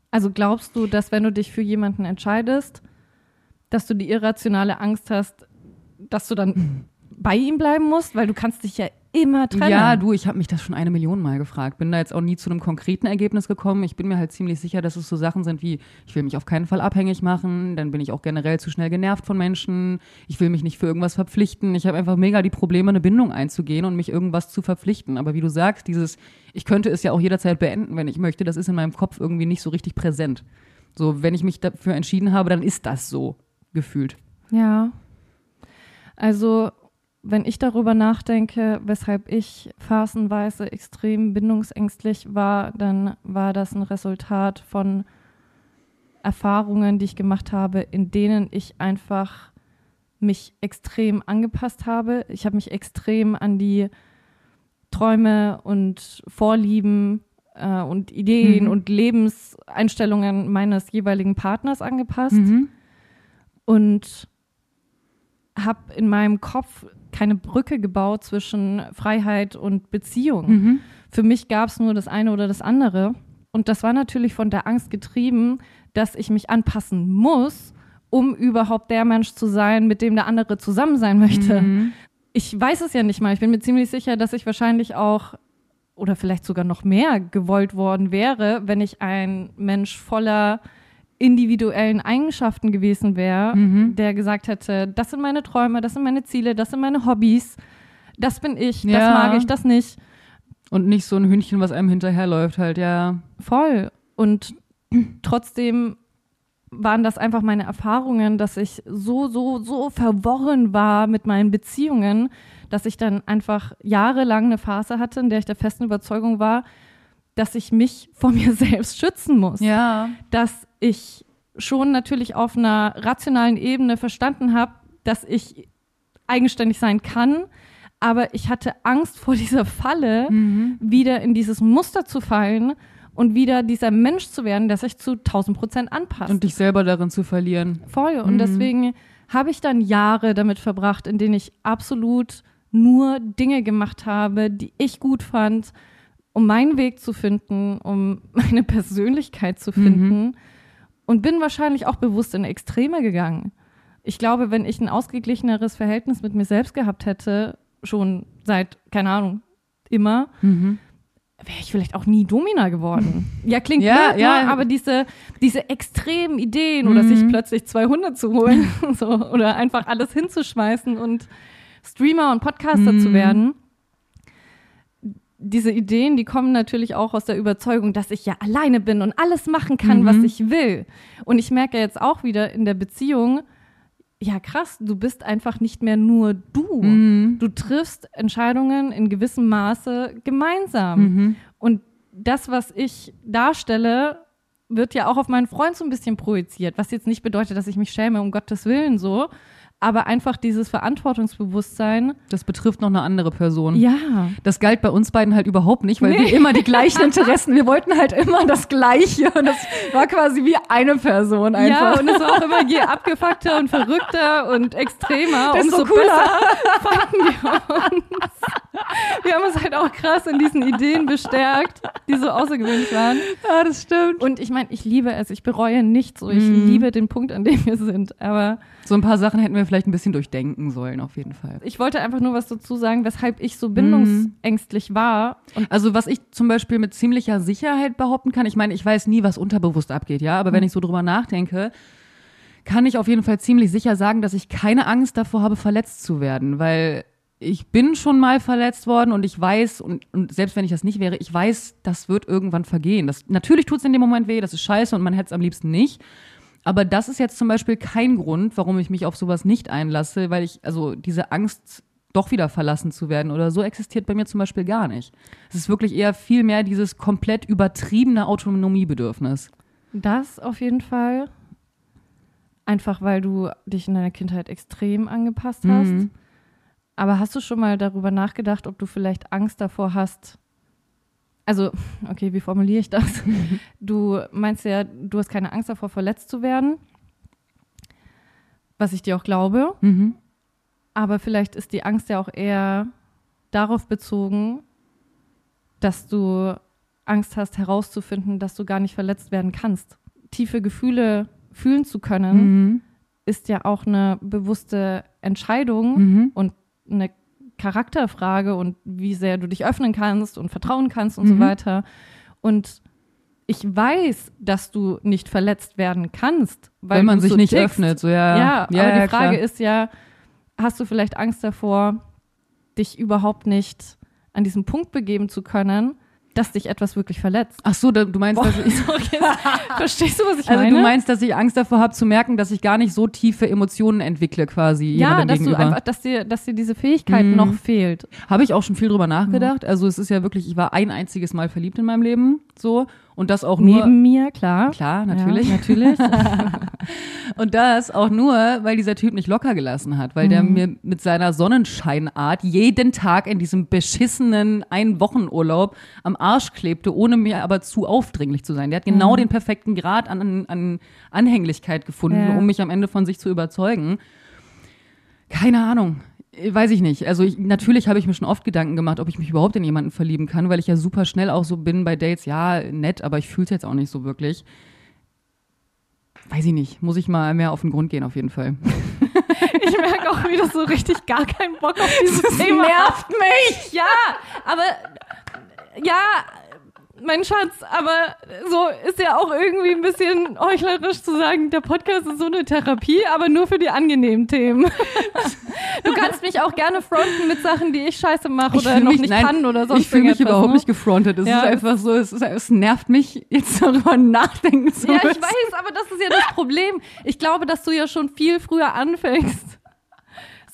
Also glaubst du, dass wenn du dich für jemanden entscheidest, dass du die irrationale Angst hast, dass du dann bei ihm bleiben musst, weil du kannst dich ja immer trennen. Ja, du, ich habe mich das schon eine Million Mal gefragt. Bin da jetzt auch nie zu einem konkreten Ergebnis gekommen. Ich bin mir halt ziemlich sicher, dass es so Sachen sind wie, ich will mich auf keinen Fall abhängig machen, dann bin ich auch generell zu schnell genervt von Menschen, ich will mich nicht für irgendwas verpflichten. Ich habe einfach mega die Probleme, eine Bindung einzugehen und mich irgendwas zu verpflichten. Aber wie du sagst, dieses, ich könnte es ja auch jederzeit beenden, wenn ich möchte, das ist in meinem Kopf irgendwie nicht so richtig präsent. So, wenn ich mich dafür entschieden habe, dann ist das so gefühlt. Ja. Also, wenn ich darüber nachdenke, weshalb ich phasenweise extrem bindungsängstlich war, dann war das ein Resultat von Erfahrungen, die ich gemacht habe, in denen ich einfach mich extrem angepasst habe. Ich habe mich extrem an die Träume und Vorlieben äh, und Ideen Mhm. und Lebenseinstellungen meines jeweiligen Partners angepasst Mhm. und habe in meinem Kopf keine Brücke gebaut zwischen Freiheit und Beziehung. Mhm. Für mich gab es nur das eine oder das andere. Und das war natürlich von der Angst getrieben, dass ich mich anpassen muss, um überhaupt der Mensch zu sein, mit dem der andere zusammen sein möchte. Mhm. Ich weiß es ja nicht mal. Ich bin mir ziemlich sicher, dass ich wahrscheinlich auch oder vielleicht sogar noch mehr gewollt worden wäre, wenn ich ein Mensch voller individuellen Eigenschaften gewesen wäre, Mhm. der gesagt hätte, das sind meine Träume, das sind meine Ziele, das sind meine Hobbys, das bin ich, das Ja. mag ich, das nicht. Und nicht so ein Hündchen, was einem hinterherläuft, halt, ja. Voll. Und trotzdem waren das einfach meine Erfahrungen, dass ich so, so, so verworren war mit meinen Beziehungen, dass ich dann einfach jahrelang eine Phase hatte, in der ich der festen Überzeugung war, dass ich mich vor mir selbst schützen muss. Ja. Dass ich schon natürlich auf einer rationalen Ebene verstanden habe, dass ich eigenständig sein kann, aber ich hatte Angst vor dieser Falle, Mhm. wieder in dieses Muster zu fallen und wieder dieser Mensch zu werden, der sich zu 1000 Prozent anpasst. Und dich selber darin zu verlieren. Voll. Und Mhm. deswegen habe ich dann Jahre damit verbracht, in denen ich absolut nur Dinge gemacht habe, die ich gut fand, um meinen Weg zu finden, um meine Persönlichkeit zu finden. Und bin wahrscheinlich auch bewusst in Extreme gegangen. Ich glaube, wenn ich ein ausgeglicheneres Verhältnis mit mir selbst gehabt hätte, schon seit, keine Ahnung, immer, Mhm. wäre ich vielleicht auch nie Domina geworden. Ja, klingt Ja, blöd, ja. ne? aber diese, diese extremen Ideen oder Mhm. sich plötzlich zwei Hunde zu holen so, oder einfach alles hinzuschmeißen und Streamer und Podcaster Mhm. zu werden. Diese Ideen, die kommen natürlich auch aus der Überzeugung, dass ich ja alleine bin und alles machen kann, Mhm. was ich will. Und ich merke jetzt auch wieder in der Beziehung, ja krass, du bist einfach nicht mehr nur du. Mhm. Du triffst Entscheidungen in gewissem Maße gemeinsam. Mhm. Und das, was ich darstelle, wird ja auch auf meinen Freund so ein bisschen projiziert, was jetzt nicht bedeutet, dass ich mich schäme, um Gottes Willen so, aber einfach dieses Verantwortungsbewusstsein. Das betrifft noch eine andere Person. Ja. Das galt bei uns beiden halt überhaupt nicht, weil Nee. wir immer die gleichen Interessen, wir wollten halt immer das Gleiche. Und das war quasi wie eine Person einfach. Ja, und es war auch immer je abgefuckter und verrückter und extremer, Desto umso cooler. besser fanden wir uns. Wir haben uns halt auch krass in diesen Ideen bestärkt, die so außergewöhnlich waren. ja, das stimmt. Und ich meine, ich liebe es, ich bereue nichts so. Ich Mhm. liebe den Punkt, an dem wir sind. Aber So ein paar Sachen hätten wir vielleicht ein bisschen durchdenken sollen, auf jeden Fall. ich wollte einfach nur was dazu sagen, weshalb ich Mhm. so bindungsängstlich war. Und Also was ich zum Beispiel mit ziemlicher Sicherheit behaupten kann, ich meine, ich weiß nie, was unterbewusst abgeht, ja, aber wenn ich so drüber nachdenke, kann ich auf jeden Fall ziemlich sicher sagen, dass ich keine Angst davor habe, verletzt zu werden, weil ich bin schon mal verletzt worden und ich weiß, und, und selbst wenn ich das nicht wäre, ich weiß, das wird irgendwann vergehen. Das, natürlich tut es in dem Moment weh, das ist scheiße und man hätte es am liebsten nicht. Aber das ist jetzt zum Beispiel kein Grund, warum ich mich auf sowas nicht einlasse, weil ich, also diese Angst, doch wieder verlassen zu werden oder so, existiert bei mir zum Beispiel gar nicht. Es ist wirklich eher viel mehr dieses komplett übertriebene Autonomiebedürfnis. das auf jeden Fall. Einfach weil du dich in deiner Kindheit extrem angepasst hast. Mhm. Aber hast du schon mal darüber nachgedacht, ob du vielleicht Angst davor hast? Also, okay, wie formuliere ich das? Du meinst ja, du hast keine Angst davor, verletzt zu werden. Was ich dir auch glaube. Mhm. Aber vielleicht ist die Angst ja auch eher darauf bezogen, dass du Angst hast herauszufinden, dass du gar nicht verletzt werden kannst. Tiefe Gefühle fühlen zu können, Mhm. ist ja auch eine bewusste Entscheidung Mhm. und eine Charakterfrage und wie sehr du dich öffnen kannst und vertrauen kannst und Mhm. so weiter. Und ich weiß, dass du nicht verletzt werden kannst, weil Wenn man sich so nicht tickst. öffnet, so ja. Ja, aber die Frage klar. ist ja, hast du vielleicht Angst davor, dich überhaupt nicht an diesen Punkt begeben zu können, dass dich etwas wirklich verletzt? Ach so, du meinst, dass ich, Verstehst du, was ich also meine? du meinst, dass ich Angst davor habe zu merken, dass ich gar nicht so tiefe Emotionen entwickle quasi ja, dass du gegenüber. einfach, dass dir, dass dir diese Fähigkeit Mhm. noch fehlt. Habe ich auch schon viel drüber nachgedacht. Also es ist ja wirklich, ich war ein einziges Mal verliebt in meinem Leben, so und das auch nur Neben mir, klar. klar, natürlich. Ja, natürlich. Und das auch nur, weil dieser Typ nicht locker gelassen hat, weil der Mhm. mir mit seiner Sonnenscheinart jeden Tag in diesem beschissenen Ein-Wochen-Urlaub am Arsch klebte, ohne mir aber zu aufdringlich zu sein. Der hat genau den perfekten Grad an, an Anhänglichkeit gefunden, Ja. um mich am Ende von sich zu überzeugen. Keine Ahnung. Weiß ich nicht. Also ich, natürlich habe ich mir schon oft Gedanken gemacht, ob ich mich überhaupt in jemanden verlieben kann, weil ich ja super schnell auch so bin bei Dates. Ja, nett, aber ich fühle es jetzt auch nicht so wirklich. Weiß ich nicht. Muss ich mal mehr auf den Grund gehen, auf jeden Fall. Ich merke auch wieder so richtig gar keinen Bock auf dieses Thema. nervt mich! Ja, aber ja, mein Schatz, aber so ist ja auch irgendwie ein bisschen heuchlerisch zu sagen, der Podcast ist so eine Therapie, aber nur für die angenehmen Themen. Du kannst mich auch gerne fronten mit Sachen, die ich scheiße mache oder noch mich- nicht nein, kann oder sonst Ich fühle mich überhaupt ne? nicht gefrontet. Es Ja, ist einfach so, es, ist, es nervt mich, jetzt darüber nachdenken zu Ja, müssen. ich weiß, aber das ist ja das Problem. Ich glaube, dass du ja schon viel früher anfängst,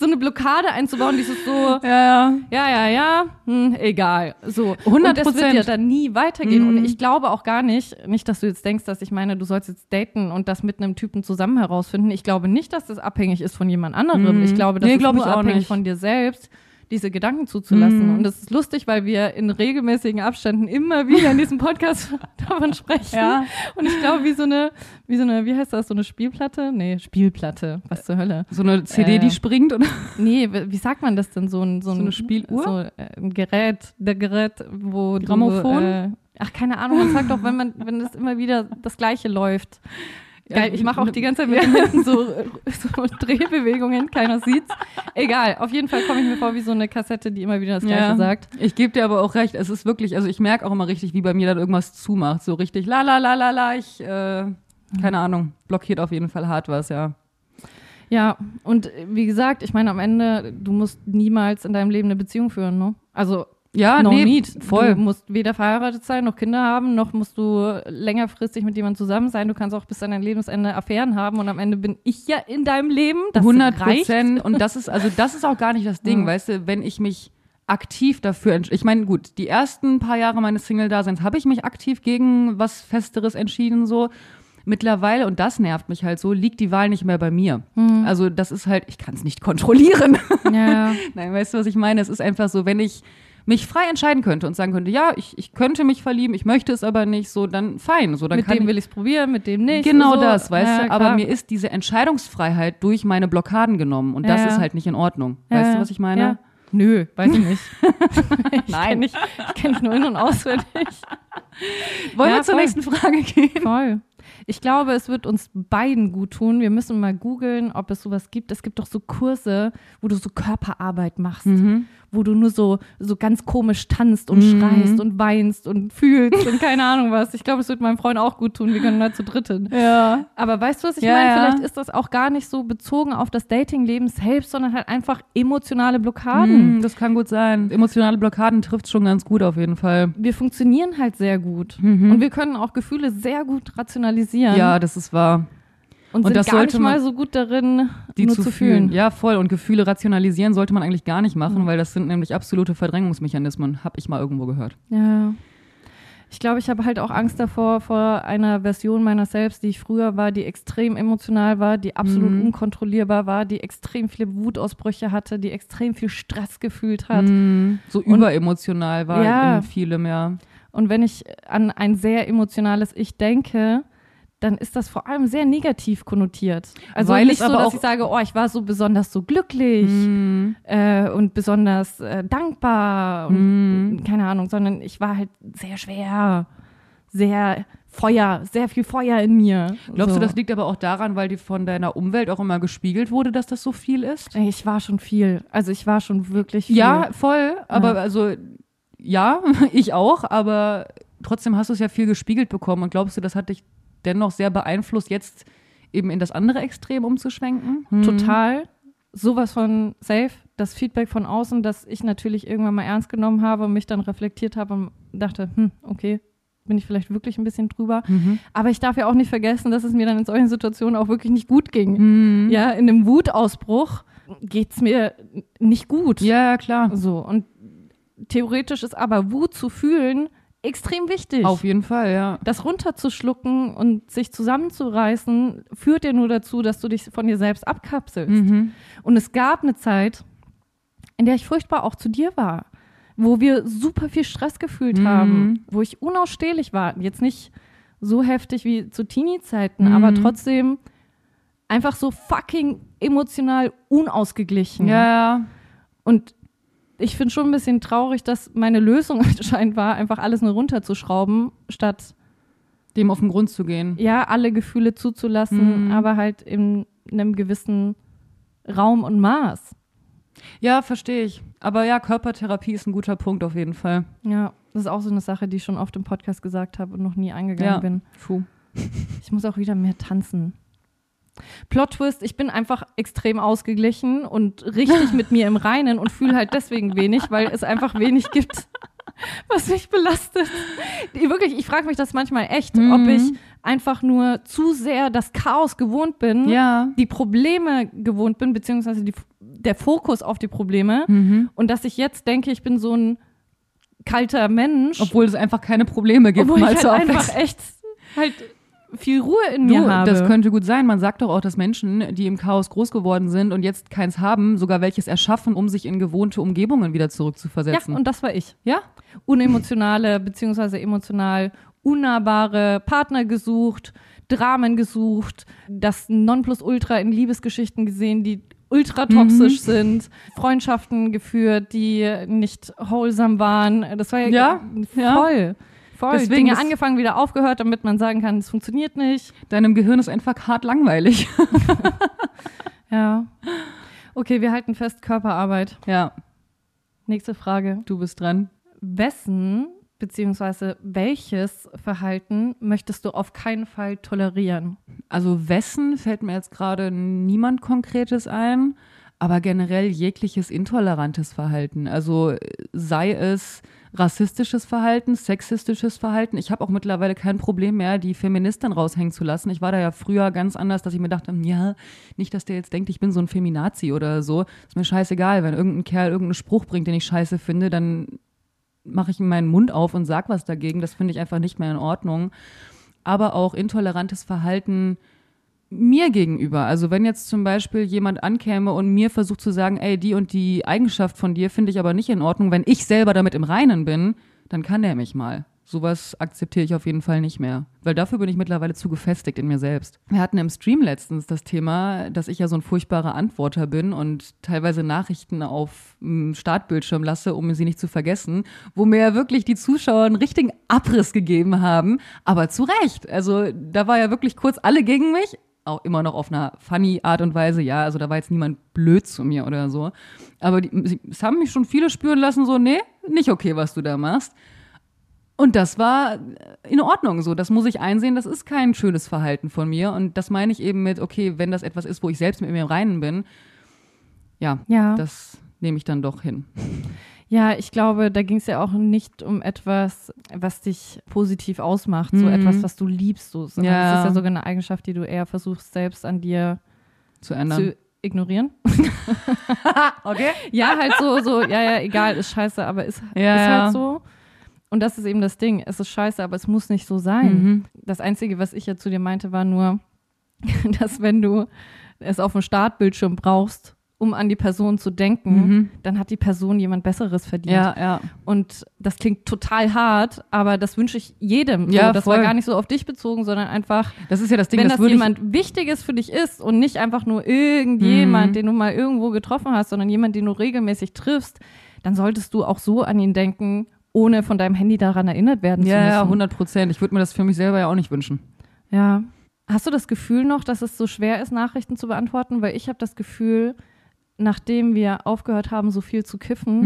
so eine Blockade einzubauen, dieses so, Ja, ja. ja, ja, ja, hm, egal. So. 100%. Und das wird ja dann nie weitergehen. Mhm. Und ich glaube auch gar nicht, nicht, dass du jetzt denkst, dass ich meine, du sollst jetzt daten und das mit einem Typen zusammen herausfinden. Ich glaube nicht, dass das abhängig ist von jemand anderem. Mhm. Ich glaube, das Nee, ist glaub nur ich auch abhängig nicht. von dir selbst diese Gedanken zuzulassen. Mhm. Und das ist lustig, weil wir in regelmäßigen Abständen immer wieder in diesem Podcast davon sprechen. Ja. Und ich glaube, wie so eine, wie so eine, wie heißt das, so eine Spielplatte? Nee, Spielplatte. Was zur Hölle? So eine CD, Äh, die springt oder? Nee, wie sagt man das denn? So ein, so ein So eine Spieluhr? So äh, ein Gerät, der Gerät, wo Grammophon? Du, äh, ach, keine Ahnung, man sagt doch, wenn man, wenn es immer wieder das Gleiche läuft. Geil, ich mache auch die ganze Zeit mit so, so Drehbewegungen, keiner sieht's. Egal, auf jeden Fall komme ich mir vor wie so eine Kassette, die immer wieder das Gleiche Ja. sagt. Ich gebe dir aber auch recht, es ist wirklich, also ich merke auch immer richtig, wie bei mir dann irgendwas zumacht. So richtig la la la la la, ich, äh, keine Ahnung, blockiert auf jeden Fall hart was, ja. Ja, und wie gesagt, ich meine, am Ende, du musst niemals in deinem Leben eine Beziehung führen, ne? Also, Ja, no nee, need. voll. Du musst weder verheiratet sein, noch Kinder haben, noch musst du längerfristig mit jemandem zusammen sein. Du kannst auch bis an dein Lebensende Affären haben und am Ende bin ich ja in deinem Leben. Das 100 reicht. Prozent. Und das ist, also das ist auch gar nicht das Ding, Ja. weißt du, wenn ich mich aktiv dafür entscheide. Ich meine, gut, die ersten paar Jahre meines Single-Daseins habe ich mich aktiv gegen was Festeres entschieden, so. Mittlerweile, und das nervt mich halt so, liegt die Wahl nicht mehr bei mir. Also das ist halt, ich kann es nicht kontrollieren. Ja, Nein, weißt du, was ich meine? Es ist einfach so, wenn ich mich frei entscheiden könnte und sagen könnte, ja, ich, ich könnte mich verlieben, ich möchte es aber nicht, so dann fein. So, dann mit kann dem ich, will ich es probieren, mit dem nicht. Genau so. das, weißt ja, du? Aber klar. mir ist diese Entscheidungsfreiheit durch meine Blockaden genommen und das Ja, ist ja. halt nicht in Ordnung. Weißt du, was ich meine? Nö, weiß ich nicht. ich Nein. Kenn nicht, ich kenne dich nur in- und auswendig. Wollen wir zur voll. nächsten Frage gehen? Voll. Ich glaube, es wird uns beiden gut tun. Wir müssen mal googeln, ob es sowas gibt. Es gibt doch so Kurse, wo du so Körperarbeit machst, Mhm. Wo du nur so, so ganz komisch tanzt und schreist und weinst und fühlst und keine Ahnung was. Ich glaube, es wird meinem Freund auch gut tun. Wir können da zu dritt hin. Ja. Aber weißt du, was ich Ja, meine? ja. Vielleicht ist das auch gar nicht so bezogen auf das Datingleben selbst, sondern halt einfach emotionale Blockaden. Hm, das kann gut sein. Emotionale Blockaden trifft schon ganz gut auf jeden Fall. Wir funktionieren halt sehr gut. Und wir können auch Gefühle sehr gut rationalisieren. Mhm. Ja, das ist wahr. Und, und das sollte nicht mal man- so gut darin, Die nur zu, zu, fühlen. fühlen. Ja, voll. Und Gefühle rationalisieren sollte man eigentlich gar nicht machen, weil das sind nämlich absolute Verdrängungsmechanismen, hab ich mal irgendwo gehört. Ja. Ich glaube, ich habe halt auch Angst davor, vor einer Version meiner selbst, die ich früher war, die extrem emotional war, die absolut Mhm. unkontrollierbar war, die extrem viele Wutausbrüche hatte, die extrem viel Stress gefühlt hat. Hm, so überemotional war Ja. in vielem, ja. Und wenn ich an ein sehr emotionales Ich denke, dann ist das vor allem sehr negativ konnotiert. Also Weil nicht so, dass ich sage, oh, ich war so besonders so glücklich Hm. äh, und besonders äh, dankbar und keine Ahnung, sondern ich war halt sehr schwer, sehr Feuer, sehr viel Feuer in mir. Glaubst so. du, das liegt aber auch daran, weil dir von deiner Umwelt auch immer gespiegelt wurde, dass das so viel ist? Ich war schon viel. Also ich war schon wirklich viel. Ja, voll. Aber Ja. also, ja, ich auch, aber trotzdem hast du es ja viel gespiegelt bekommen. Und glaubst du, das hat dich dennoch sehr beeinflusst, jetzt eben in das andere Extrem umzuschwenken? Hm. total. Sowas von safe. Das Feedback von außen, das ich natürlich irgendwann mal ernst genommen habe und mich dann reflektiert habe und dachte, hm, okay, bin ich vielleicht wirklich ein bisschen drüber. Mhm. Aber ich darf ja auch nicht vergessen, dass es mir dann in solchen Situationen auch wirklich nicht gut ging. Mhm. Ja, in einem Wutausbruch geht's mir nicht gut. Ja, ja, klar. So. Und theoretisch ist aber Wut zu fühlen extrem wichtig. Auf jeden Fall, ja. das runterzuschlucken und sich zusammenzureißen, führt ja nur dazu, dass du dich von dir selbst abkapselst. Mhm. Und es gab eine Zeit, in der ich furchtbar auch zu dir war, wo wir super viel Stress gefühlt Mhm. haben, wo ich unausstehlich war. Jetzt nicht so heftig wie zu Teenie-Zeiten, Mhm. aber trotzdem einfach so fucking emotional unausgeglichen. Ja, ja. Und ich finde schon ein bisschen traurig, dass meine Lösung anscheinend war, einfach alles nur runterzuschrauben, statt Dem auf den Grund zu gehen. ja, alle Gefühle zuzulassen, Mhm. aber halt in einem gewissen Raum und Maß. Ja, verstehe ich. Aber ja, Körpertherapie ist ein guter Punkt auf jeden Fall. Ja, das ist auch so eine Sache, die ich schon oft im Podcast gesagt habe und noch nie eingegangen Ja. bin. Puh. Ich muss auch wieder mehr tanzen. Plot Twist, ich bin einfach extrem ausgeglichen und richtig mit mir im Reinen und fühle halt deswegen wenig, weil es einfach wenig gibt, was mich belastet. Wirklich, ich frage mich das manchmal echt, Mhm. ob ich einfach nur zu sehr das Chaos gewohnt bin, Ja. die Probleme gewohnt bin, beziehungsweise die, der Fokus auf die Probleme Mhm. und dass ich jetzt denke, ich bin so ein kalter Mensch, Obwohl es einfach keine Probleme gibt, obwohl ich halt einfach echt halt viel Ruhe in Du, mir habe. das könnte gut sein. Man sagt doch auch, dass Menschen, die im Chaos groß geworden sind und jetzt keins haben, sogar welches erschaffen, um sich in gewohnte Umgebungen wieder ja, zurückzuversetzen. und das war ich. Ja? Unemotionale beziehungsweise emotional unnahbare Partner gesucht, Dramen gesucht, das Nonplusultra in Liebesgeschichten gesehen, die ultra toxisch Mhm. sind, Freundschaften geführt, die nicht wholesome waren. Das war Ja, ja. voll. Voll. Deswegen Dinge angefangen, wieder aufgehört, damit man sagen kann, es funktioniert nicht. Deinem Gehirn ist einfach hart langweilig. Ja. Okay, wir halten fest, Körperarbeit. ja, Nächste Frage. du bist dran. Wessen beziehungsweise welches Verhalten möchtest du auf keinen Fall tolerieren? Also wessen fällt mir jetzt gerade niemand Konkretes ein, aber generell jegliches intolerantes Verhalten. Also äh, sei es rassistisches Verhalten, sexistisches Verhalten. Ich habe auch mittlerweile kein Problem mehr, die Feministin raushängen zu lassen. Ich war da ja früher ganz anders, dass ich mir dachte, ja, nicht, dass der jetzt denkt, ich bin so ein Feminazi oder so. Ist mir scheißegal, wenn irgendein Kerl irgendeinen Spruch bringt, den ich scheiße finde, dann mache ich meinen Mund auf und sag was dagegen. Das finde ich einfach nicht mehr in Ordnung. Aber auch intolerantes Verhalten mir gegenüber. Also wenn jetzt zum Beispiel jemand ankäme und mir versucht zu sagen, ey, die und die Eigenschaft von dir finde ich aber nicht in Ordnung, wenn ich selber damit im Reinen bin, dann kann der mich mal. Sowas akzeptiere ich auf jeden Fall nicht mehr. Weil dafür bin ich mittlerweile zu gefestigt in mir selbst. Wir hatten im Stream letztens das Thema, dass ich ja so ein furchtbarer Antworter bin und teilweise Nachrichten auf dem Startbildschirm lasse, um sie nicht zu vergessen, wo mir ja wirklich die Zuschauer einen richtigen Abriss gegeben haben. Aber zu Recht. Also da war ja wirklich kurz alle gegen mich. Auch immer noch auf einer funny Art und Weise, ja. Also da war jetzt niemand blöd zu mir oder so. Aber die, es haben mich schon viele spüren lassen, so, nee, nicht okay, was du da machst. Und das war in Ordnung so. Das muss ich einsehen. Das ist kein schönes Verhalten von mir. Und das meine ich eben mit, okay, wenn das etwas ist, wo ich selbst mit mir im Reinen bin, ja, Ja. das nehme ich dann doch hin. Ja, ich glaube, da ging es ja auch nicht um etwas, was dich positiv ausmacht, so Mhm. etwas, was du liebst, so, sondern Ja. das ist ja sogar eine Eigenschaft, die du eher versuchst, selbst an dir Zu ändern. zu ignorieren. okay. ja, halt so, so, ja, ja, egal, ist scheiße, aber ist, Ja, ist halt so. Und das ist eben das Ding. Es ist scheiße, aber es muss nicht so sein. Mhm. Das Einzige, was ich ja zu dir meinte, war nur, dass wenn du es auf dem Startbildschirm brauchst, um an die Person zu denken, Mhm. dann hat die Person jemand Besseres verdient. Ja, ja. Und das klingt total hart, aber das wünsche ich jedem. Ja, so, das war voll. gar nicht so auf dich bezogen, sondern einfach, Das ist ja das Ding, wenn das das jemand Wichtiges für dich ist und nicht einfach nur irgendjemand, Mhm. den du mal irgendwo getroffen hast, sondern jemand, den du regelmäßig triffst, dann solltest du auch so an ihn denken, ohne von deinem Handy daran erinnert werden zu ja, müssen. ja, 100 Prozent. Ich würde mir das für mich selber ja auch nicht wünschen. Ja. Hast du das Gefühl noch, dass es so schwer ist, Nachrichten zu beantworten? Weil ich habe das Gefühl, nachdem wir aufgehört haben, so viel zu kiffen,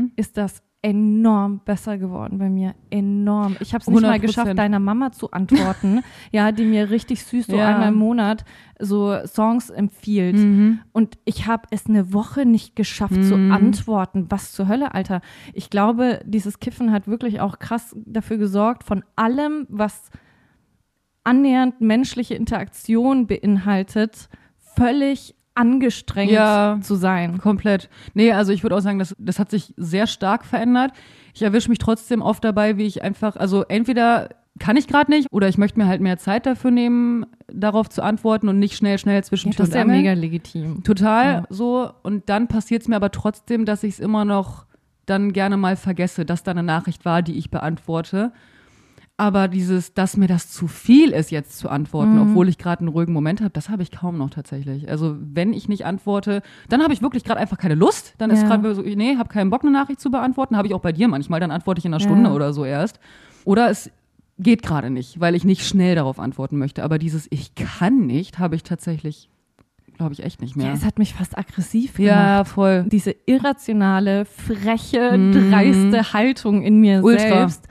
Mhm. ist das enorm besser geworden bei mir. Enorm. Ich habe es nicht mal 100%. geschafft, deiner Mama zu antworten, ja, die mir richtig süß so Ja. einmal im Monat so Songs empfiehlt. Mhm. Und ich habe es eine Woche nicht geschafft zu Mhm. antworten. Was zur Hölle, Alter. Ich glaube, dieses Kiffen hat wirklich auch krass dafür gesorgt, von allem, was annähernd menschliche Interaktion beinhaltet, völlig angestrengt Ja. zu sein. Komplett. Nee, also ich würde auch sagen, das, das hat sich sehr stark verändert. Ich erwische mich trotzdem oft dabei, wie ich einfach, also entweder kann ich gerade nicht oder ich möchte mir halt mehr Zeit dafür nehmen, darauf zu antworten und nicht schnell, schnell zwischen Ja, das ist ja mega legitim. Total Ja. so. Und dann passiert es mir aber trotzdem, dass ich es immer noch dann gerne mal vergesse, dass da eine Nachricht war, die ich beantworte. Aber dieses, dass mir das zu viel ist, jetzt zu antworten, Mhm. obwohl ich gerade einen ruhigen Moment habe, das habe ich kaum noch tatsächlich. Also wenn ich nicht antworte, dann habe ich wirklich gerade einfach keine Lust. Dann ist Ja. gerade so, nee, habe keinen Bock, eine Nachricht zu beantworten. Habe ich auch bei dir manchmal. Dann antworte ich in einer Stunde Ja. oder so erst. Oder es geht gerade nicht, weil ich nicht schnell darauf antworten möchte. Aber dieses Ich kann nicht, habe ich tatsächlich, glaube ich, echt nicht Ja. mehr. es hat mich fast aggressiv gemacht. Ja, voll. Diese irrationale, freche, Mhm. dreiste Haltung in mir Ultra. selbst,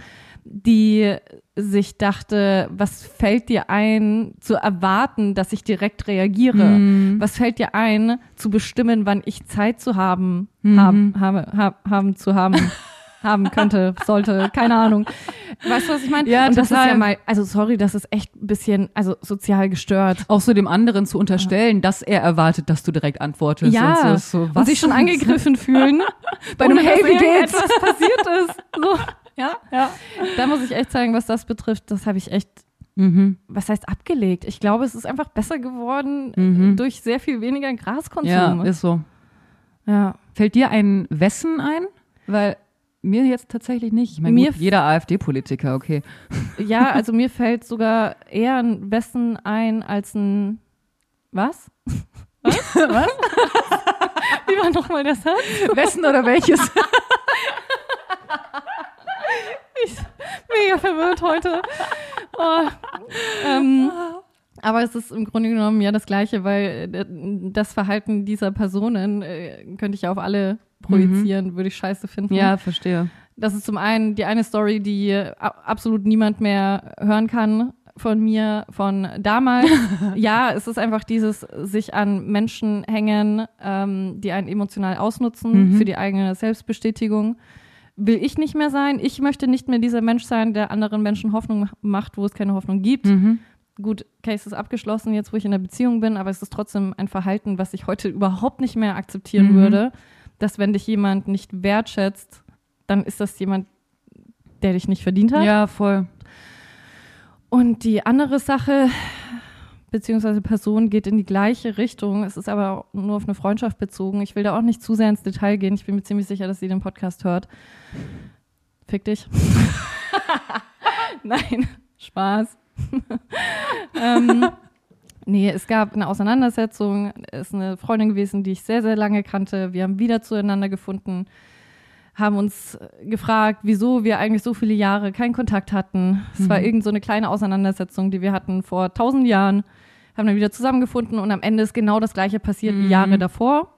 die sich dachte, was fällt dir ein, zu erwarten, dass ich direkt reagiere? Mhm. Was fällt dir ein, zu bestimmen, wann ich Zeit zu haben, Mhm. haben, habe, hab, haben zu haben? haben könnte, sollte, keine Ahnung. Weißt du, was ich meine? Ja, Und das ist ja mal, also sorry, das ist echt ein bisschen, also sozial gestört. Auch so dem anderen zu unterstellen, dass er erwartet, dass du direkt antwortest. Ja, und, so, so, und sich schon angegriffen fühlen bei einem Hey, wie geht's? Was passiert ist. So, ja. Ja. Da muss ich echt sagen, was das betrifft, das habe ich echt, Mhm. was heißt abgelegt? Ich glaube, es ist einfach besser geworden Mhm. äh, durch sehr viel weniger Graskonsum. ja, ist so. ja. Fällt dir ein Wessen ein? Weil mir jetzt tatsächlich nicht. Ich meine, Mir gut, jeder AfD-Politiker, okay. ja, also mir fällt sogar eher ein Wessen ein als ein was? Was? was? Wie war nochmal der Satz? Wessen oder welches? mega verwirrt heute. Oh, ähm, aber es ist im Grunde genommen ja das Gleiche, weil äh, das Verhalten dieser Personen äh, könnte ich ja auf alle projizieren, würde ich scheiße finden. Ja, verstehe. Das ist zum einen die eine Story, die äh, absolut niemand mehr hören kann von mir von damals. ja, es ist einfach dieses sich an Menschen hängen, ähm, die einen emotional ausnutzen Mhm. für die eigene Selbstbestätigung. Will ich nicht mehr sein. Ich möchte nicht mehr dieser Mensch sein, der anderen Menschen Hoffnung macht, wo es keine Hoffnung gibt. Mhm. Gut, Case ist abgeschlossen, jetzt wo ich in der Beziehung bin, aber es ist trotzdem ein Verhalten, was ich heute überhaupt nicht mehr akzeptieren Mhm. würde, dass wenn dich jemand nicht wertschätzt, dann ist das jemand, der dich nicht verdient hat. Ja, voll. Und die andere Sache, beziehungsweise Person, geht in die gleiche Richtung. Es ist aber nur auf eine Freundschaft bezogen. Ich will da auch nicht zu sehr ins Detail gehen. Ich bin mir ziemlich sicher, dass sie den Podcast hört. Fick dich. Nein, Spaß. ähm, nee, es gab eine Auseinandersetzung. Es ist eine Freundin gewesen, die ich sehr, sehr lange kannte. Wir haben wieder zueinander gefunden haben uns gefragt, wieso wir eigentlich so viele Jahre keinen Kontakt hatten. Es war Mhm. irgend so eine kleine Auseinandersetzung, die wir hatten vor tausend Jahren, haben dann wieder zusammengefunden und am Ende ist genau das gleiche passiert wie Mhm. Jahre davor.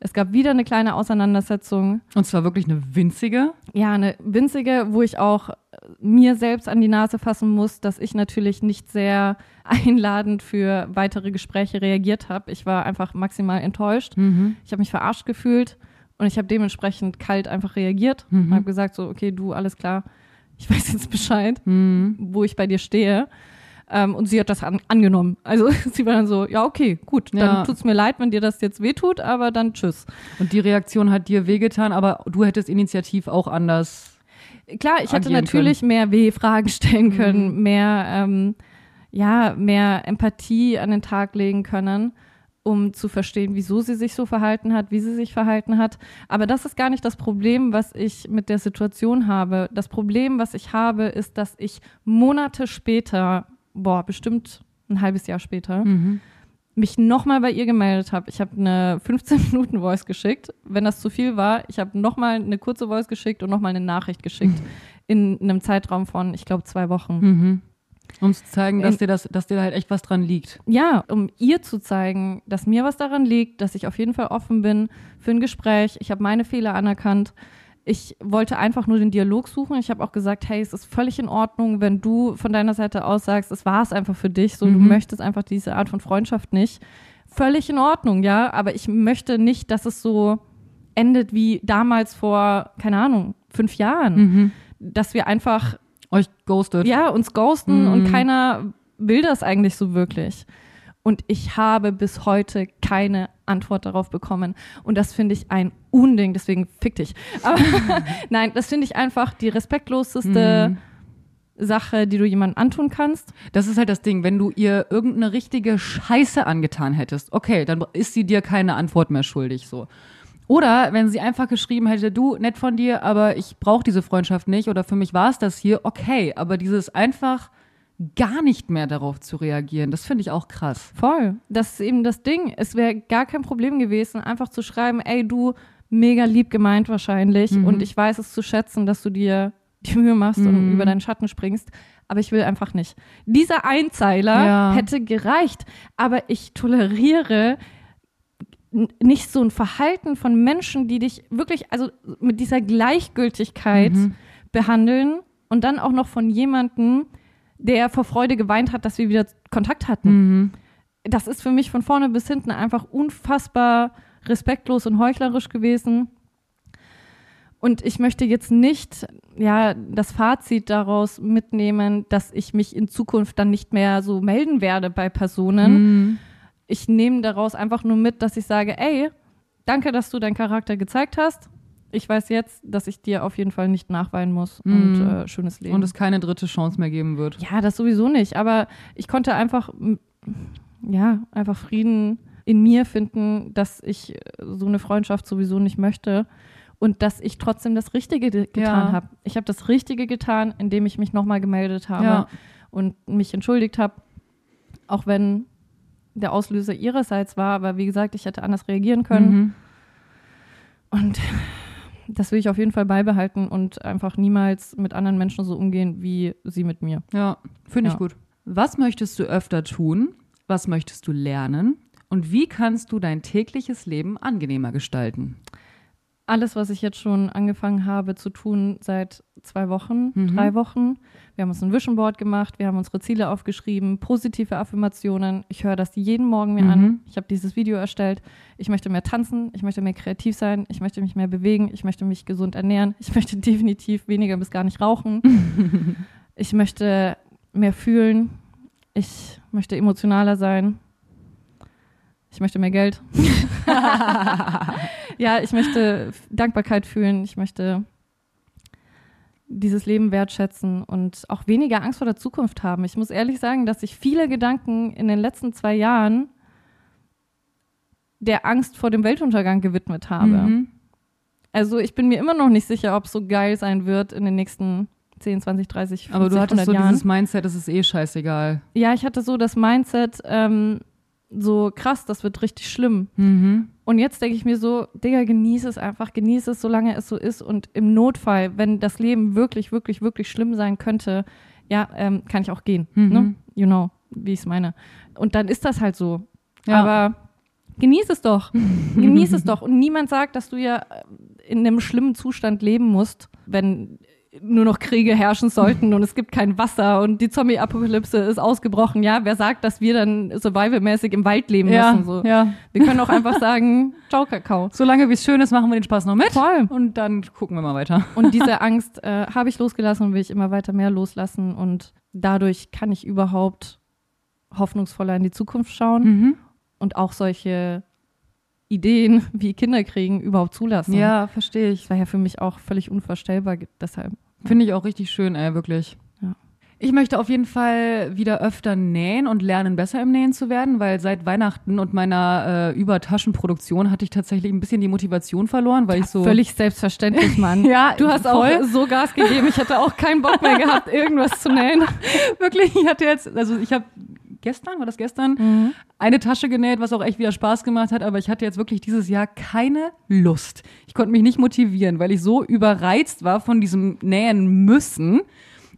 Es gab wieder eine kleine Auseinandersetzung. Und zwar wirklich eine winzige. Ja, eine winzige, wo ich auch äh, mir selbst an die Nase fassen muss, dass ich natürlich nicht sehr einladend für weitere Gespräche reagiert habe. Ich war einfach maximal enttäuscht. Mhm. Ich habe mich verarscht gefühlt und ich habe dementsprechend kalt einfach reagiert Mhm. und habe gesagt so, okay, du, alles klar, ich weiß jetzt Bescheid, Mhm. wo ich bei dir stehe. Ähm, und sie hat das an, angenommen. Also sie war dann so, ja, okay, gut, dann Ja. tut's mir leid, wenn dir das jetzt wehtut, aber dann tschüss. Und die Reaktion hat dir wehgetan, aber du hättest initiativ auch anders. Klar, ich hätte natürlich mehr W-Fragen stellen können, mehr, ähm, ja, mehr Empathie an den Tag legen können, um zu verstehen, wieso sie sich so verhalten hat, wie sie sich verhalten hat. Aber das ist gar nicht das Problem, was ich mit der Situation habe. Das Problem, was ich habe, ist, dass ich Monate später, boah, bestimmt ein halbes Jahr später, Mhm. mich nochmal bei ihr gemeldet habe. Ich habe eine 15-Minuten-Voice geschickt. Wenn das zu viel war, ich habe nochmal eine kurze Voice geschickt und nochmal eine Nachricht geschickt. In einem Zeitraum von, ich glaube, zwei Wochen. Mhm. Um zu zeigen, dass dir das, dass dir da halt echt was dran liegt. Ja, um ihr zu zeigen, dass mir was daran liegt, dass ich auf jeden Fall offen bin für ein Gespräch. Ich habe meine Fehler anerkannt. Ich wollte einfach nur den Dialog suchen. Ich habe auch gesagt, hey, es ist völlig in Ordnung, wenn du von deiner Seite aus sagst, es war es einfach für dich, so du Mhm. möchtest einfach diese Art von Freundschaft nicht. Völlig in Ordnung, ja, aber ich möchte nicht, dass es so endet wie damals vor, keine Ahnung, fünf Jahren, Mhm. dass wir einfach Euch ghostet. ja, uns ghosten Mhm. und keiner will das eigentlich so wirklich. Und ich habe bis heute keine Antwort darauf bekommen. Und das finde ich ein Unding, deswegen fick dich. Aber nein, das finde ich einfach die respektloseste Mhm. Sache, die du jemandem antun kannst. Das ist halt das Ding, wenn du ihr irgendeine richtige Scheiße angetan hättest, okay, dann ist sie dir keine Antwort mehr schuldig so. Oder wenn sie einfach geschrieben hätte, du, nett von dir, aber ich brauche diese Freundschaft nicht oder für mich war es das hier, okay, aber dieses einfach gar nicht mehr darauf zu reagieren, das finde ich auch krass. Voll. Das ist eben das Ding. Es wäre gar kein Problem gewesen, einfach zu schreiben, ey, du, mega lieb gemeint wahrscheinlich. Mhm. Und ich weiß es zu schätzen, dass du dir die Mühe machst und Mhm. über deinen Schatten springst. Aber ich will einfach nicht. Dieser Einzeiler Ja. hätte gereicht. Aber ich toleriere nicht so ein Verhalten von Menschen, die dich wirklich, also mit dieser Gleichgültigkeit Mhm. behandeln und dann auch noch von jemandem, der vor Freude geweint hat, dass wir wieder Kontakt hatten Mhm. das ist für mich von vorne bis hinten einfach unfassbar respektlos und heuchlerisch gewesen. Und ich möchte jetzt nicht, ja, das Fazit daraus mitnehmen, dass ich mich in Zukunft dann nicht mehr so melden werde bei Personen. Mhm. Ich nehme daraus einfach nur mit, dass ich sage, ey, danke, dass du deinen Charakter gezeigt hast. Ich weiß jetzt, dass ich dir auf jeden Fall nicht nachweinen muss und Mhm. äh, schönes Leben. Und es keine dritte Chance mehr geben wird. Ja, das sowieso nicht. Aber ich konnte einfach, ja, einfach Frieden in mir finden, dass ich äh, so eine Freundschaft sowieso nicht möchte und dass ich trotzdem das Richtige ge- getan Ja. habe. Ich habe das Richtige getan, indem ich mich nochmal gemeldet habe Ja. und mich entschuldigt habe, auch wenn der Auslöser ihrerseits war. Aber wie gesagt, ich hätte anders reagieren können. Mhm. Und das will ich auf jeden Fall beibehalten und einfach niemals mit anderen Menschen so umgehen, wie sie mit mir. Ja, finde ich Ja. gut. Was möchtest du öfter tun? Was möchtest du lernen? Und wie kannst du dein tägliches Leben angenehmer gestalten? Alles, was ich jetzt schon angefangen habe zu tun seit zwei Wochen, Mhm. drei Wochen. Wir haben uns ein Vision Board gemacht, wir haben unsere Ziele aufgeschrieben, positive Affirmationen. Ich höre das jeden Morgen mir Mhm. an. Ich habe dieses Video erstellt. Ich möchte mehr tanzen, ich möchte mehr kreativ sein, ich möchte mich mehr bewegen, ich möchte mich gesund ernähren, ich möchte definitiv weniger bis gar nicht rauchen. ich möchte mehr fühlen, ich möchte emotionaler sein. Ich möchte mehr Geld. ja, ich möchte Dankbarkeit fühlen. Ich möchte dieses Leben wertschätzen und auch weniger Angst vor der Zukunft haben. Ich muss ehrlich sagen, dass ich viele Gedanken in den letzten zwei Jahren der Angst vor dem Weltuntergang gewidmet habe. Mhm. Also ich bin mir immer noch nicht sicher, ob es so geil sein wird in den nächsten 10, 20, 30, 50, Aber du hattest 100 so Jahren. dieses Mindset, es ist eh scheißegal. Ja, ich hatte so das Mindset, ähm, so krass, das wird richtig schlimm. Mhm. Und jetzt denke ich mir so, Digga, genieße es einfach, genieße es, solange es so ist. Und im Notfall, wenn das Leben wirklich, wirklich, wirklich schlimm sein könnte, ja, ähm, kann ich auch gehen. Mhm. Ne? You know, wie ich es meine. Und dann ist das halt so. Ja. Aber genieß es doch. genieß es doch. Und niemand sagt, dass du ja in einem schlimmen Zustand leben musst, wenn nur noch Kriege herrschen sollten und es gibt kein Wasser und die Zombie-Apokalypse ist ausgebrochen. Ja, wer sagt, dass wir dann survivalmäßig im Wald leben Ja, müssen? So. ja. Wir können auch einfach sagen, ciao Kakao. Solange wie es schön ist, machen wir den Spaß noch mit. Voll. Und dann gucken wir mal weiter. Und diese Angst äh, habe ich losgelassen und will ich immer weiter mehr loslassen. Und dadurch kann ich überhaupt hoffnungsvoller in die Zukunft schauen Mhm. und auch solche Ideen wie Kinder kriegen überhaupt zulassen. Ja, verstehe ich. Das war ja für mich auch völlig unvorstellbar. Deshalb. Finde ich auch richtig schön, ey, wirklich. Ja. Ich möchte auf jeden Fall wieder öfter nähen und lernen, besser im Nähen zu werden, weil seit Weihnachten und meiner äh, Übertaschenproduktion hatte ich tatsächlich ein bisschen die Motivation verloren, weil ich so. Völlig selbstverständlich, Mann. Ja, Du hast voll. auch so Gas gegeben. Ich hätte auch keinen Bock mehr gehabt, irgendwas zu nähen. wirklich, ich hatte jetzt, also ich habe gestern, war das gestern, eine Tasche genäht, was auch echt wieder Spaß gemacht hat, aber ich hatte jetzt wirklich dieses Jahr keine Lust. Ich konnte mich nicht motivieren, weil ich so überreizt war von diesem Nähen müssen.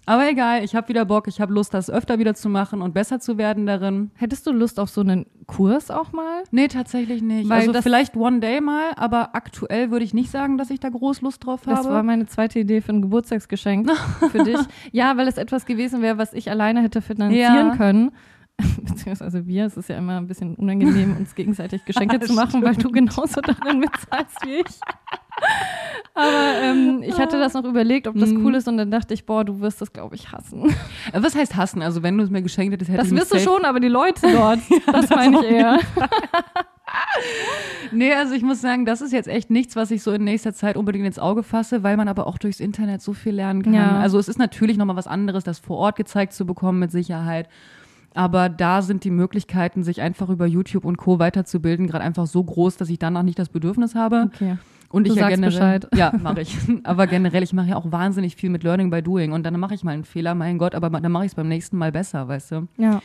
Aber egal, ich habe wieder Bock, ich habe Lust, das öfter wieder zu machen und besser zu werden darin. Hättest du Lust auf so einen Kurs auch mal? Nee, tatsächlich nicht. Weil also vielleicht one day mal, aber aktuell würde ich nicht sagen, dass ich da groß Lust drauf habe. Das war meine zweite Idee für ein Geburtstagsgeschenk für dich. Ja, weil es etwas gewesen wäre, was ich alleine hätte finanzieren Ja. können. Beziehungsweise wir, es ist ja immer ein bisschen unangenehm, uns gegenseitig Geschenke zu machen, weil du genauso darin mitzahlst wie ich. Aber ähm, ich hatte das noch überlegt, ob das Mhm. cool ist und dann dachte ich, boah, du wirst das, glaube ich, hassen. Äh, Was heißt hassen? Also wenn du es mir geschenkt hättest, hätte Das ich mich wirst du schon, aber die Leute dort, das meine ich eher. Nee, also ich muss sagen, das ist jetzt echt nichts, was ich so in nächster Zeit unbedingt ins Auge fasse, weil man aber auch durchs Internet so viel lernen kann. Ja. Also es ist natürlich nochmal was anderes, das vor Ort gezeigt zu bekommen mit Sicherheit. Aber da sind die Möglichkeiten, sich einfach über YouTube und Co. weiterzubilden, gerade einfach so groß, dass ich danach nicht das Bedürfnis habe. Okay. Und Du ich ja generell, Bescheid. ja, mache ich. Aber generell, ich mache ja auch wahnsinnig viel mit Learning by Doing. Und dann mache ich mal einen Fehler, mein Gott, aber dann mache ich es beim nächsten Mal besser, weißt du? Ja.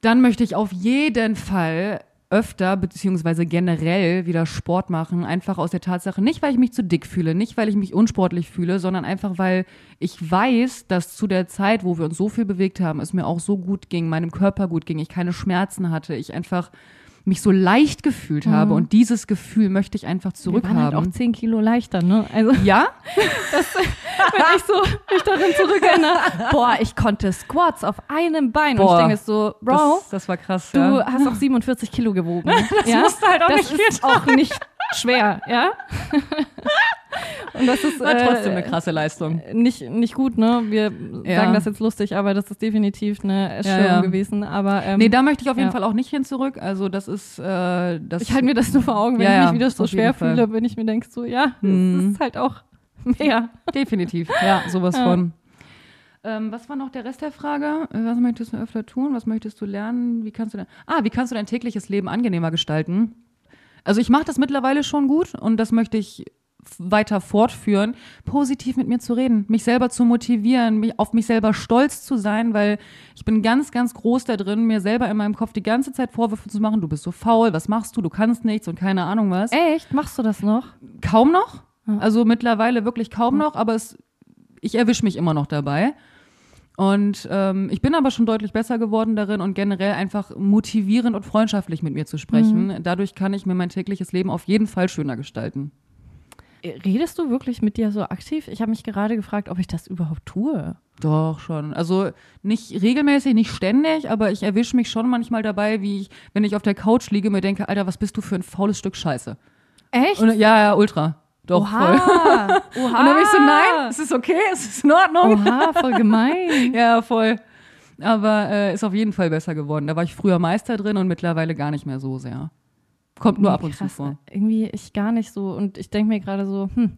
Dann möchte ich auf jeden Fall öfter beziehungsweise generell wieder Sport machen. Einfach aus der Tatsache, nicht weil ich mich zu dick fühle, nicht weil ich mich unsportlich fühle, sondern einfach weil ich weiß, dass zu der Zeit, wo wir uns so viel bewegt haben, es mir auch so gut ging, meinem Körper gut ging, ich keine Schmerzen hatte, ich einfach mich so leicht gefühlt habe und dieses Gefühl möchte ich einfach Wir waren halt auch zurückhaben. 10 Kilo leichter, ne? Also Ja? wenn ich so mich darin zurückerinnere, boah, ich konnte Squats auf einem Bein. Und Boah, ich denke so, Bro, Das, das war krass. du ja. hast auch 47 Kilo gewogen. das ja? musst du halt auch das nicht ist auch nicht schwer, ja? Und das ist War trotzdem äh, eine krasse Leistung. nicht, nicht gut, ne? Wir Ja. sagen das jetzt lustig, aber das ist definitiv eine Erstörung Ja, ja. gewesen. Aber ähm, Nee, da möchte ich auf jeden. Fall auch nicht hin zurück. Also das ist äh, das. ich halte mir das nur vor Augen, wenn ich mich wieder so schwer Fall. fühle, wenn ich mir denke, so, ja, Mhm. das ist halt auch mehr. Definitiv, ja, sowas von. Ähm, was war noch der Rest der Frage? Was möchtest du öfter tun? Was möchtest du lernen? Wie kannst du dein, ah, wie kannst du dein tägliches Leben angenehmer gestalten? Also ich mache das mittlerweile schon gut und das möchte ich weiter fortführen, positiv mit mir zu reden, mich selber zu motivieren, mich, auf mich selber stolz zu sein, weil ich bin ganz, ganz groß da drin, mir selber in meinem Kopf die ganze Zeit Vorwürfe zu machen, du bist so faul, was machst du, du kannst nichts und keine Ahnung was. Echt? Machst du das noch? Kaum noch, Also mittlerweile wirklich kaum noch, aber es, ich erwische mich immer noch dabei. Und ähm, ich bin aber schon deutlich besser geworden darin und generell einfach motivierend und freundschaftlich mit mir zu sprechen. Mhm. Dadurch kann ich mir mein tägliches Leben auf jeden Fall schöner gestalten. Redest du wirklich mit dir so aktiv? Ich habe mich gerade gefragt, ob ich das überhaupt tue. Doch, schon. Also nicht regelmäßig, nicht ständig, aber ich erwische mich schon manchmal dabei, wie ich, wenn ich auf der Couch liege, mir denke, Alter, was bist du für ein faules Stück Scheiße. Echt? Und, ja, ja, ultra. Doch, voll. Oha. Oha. Und dann bin ich so, nein, es ist okay, es ist in Ordnung. Oha, voll gemein. Ja, voll. Aber äh, ist auf jeden Fall besser geworden. Da war ich früher Meister drin und mittlerweile gar nicht mehr so sehr. Kommt nur ab und Krass, zu vor. Irgendwie ich gar nicht so. Und ich denke mir gerade so, hm,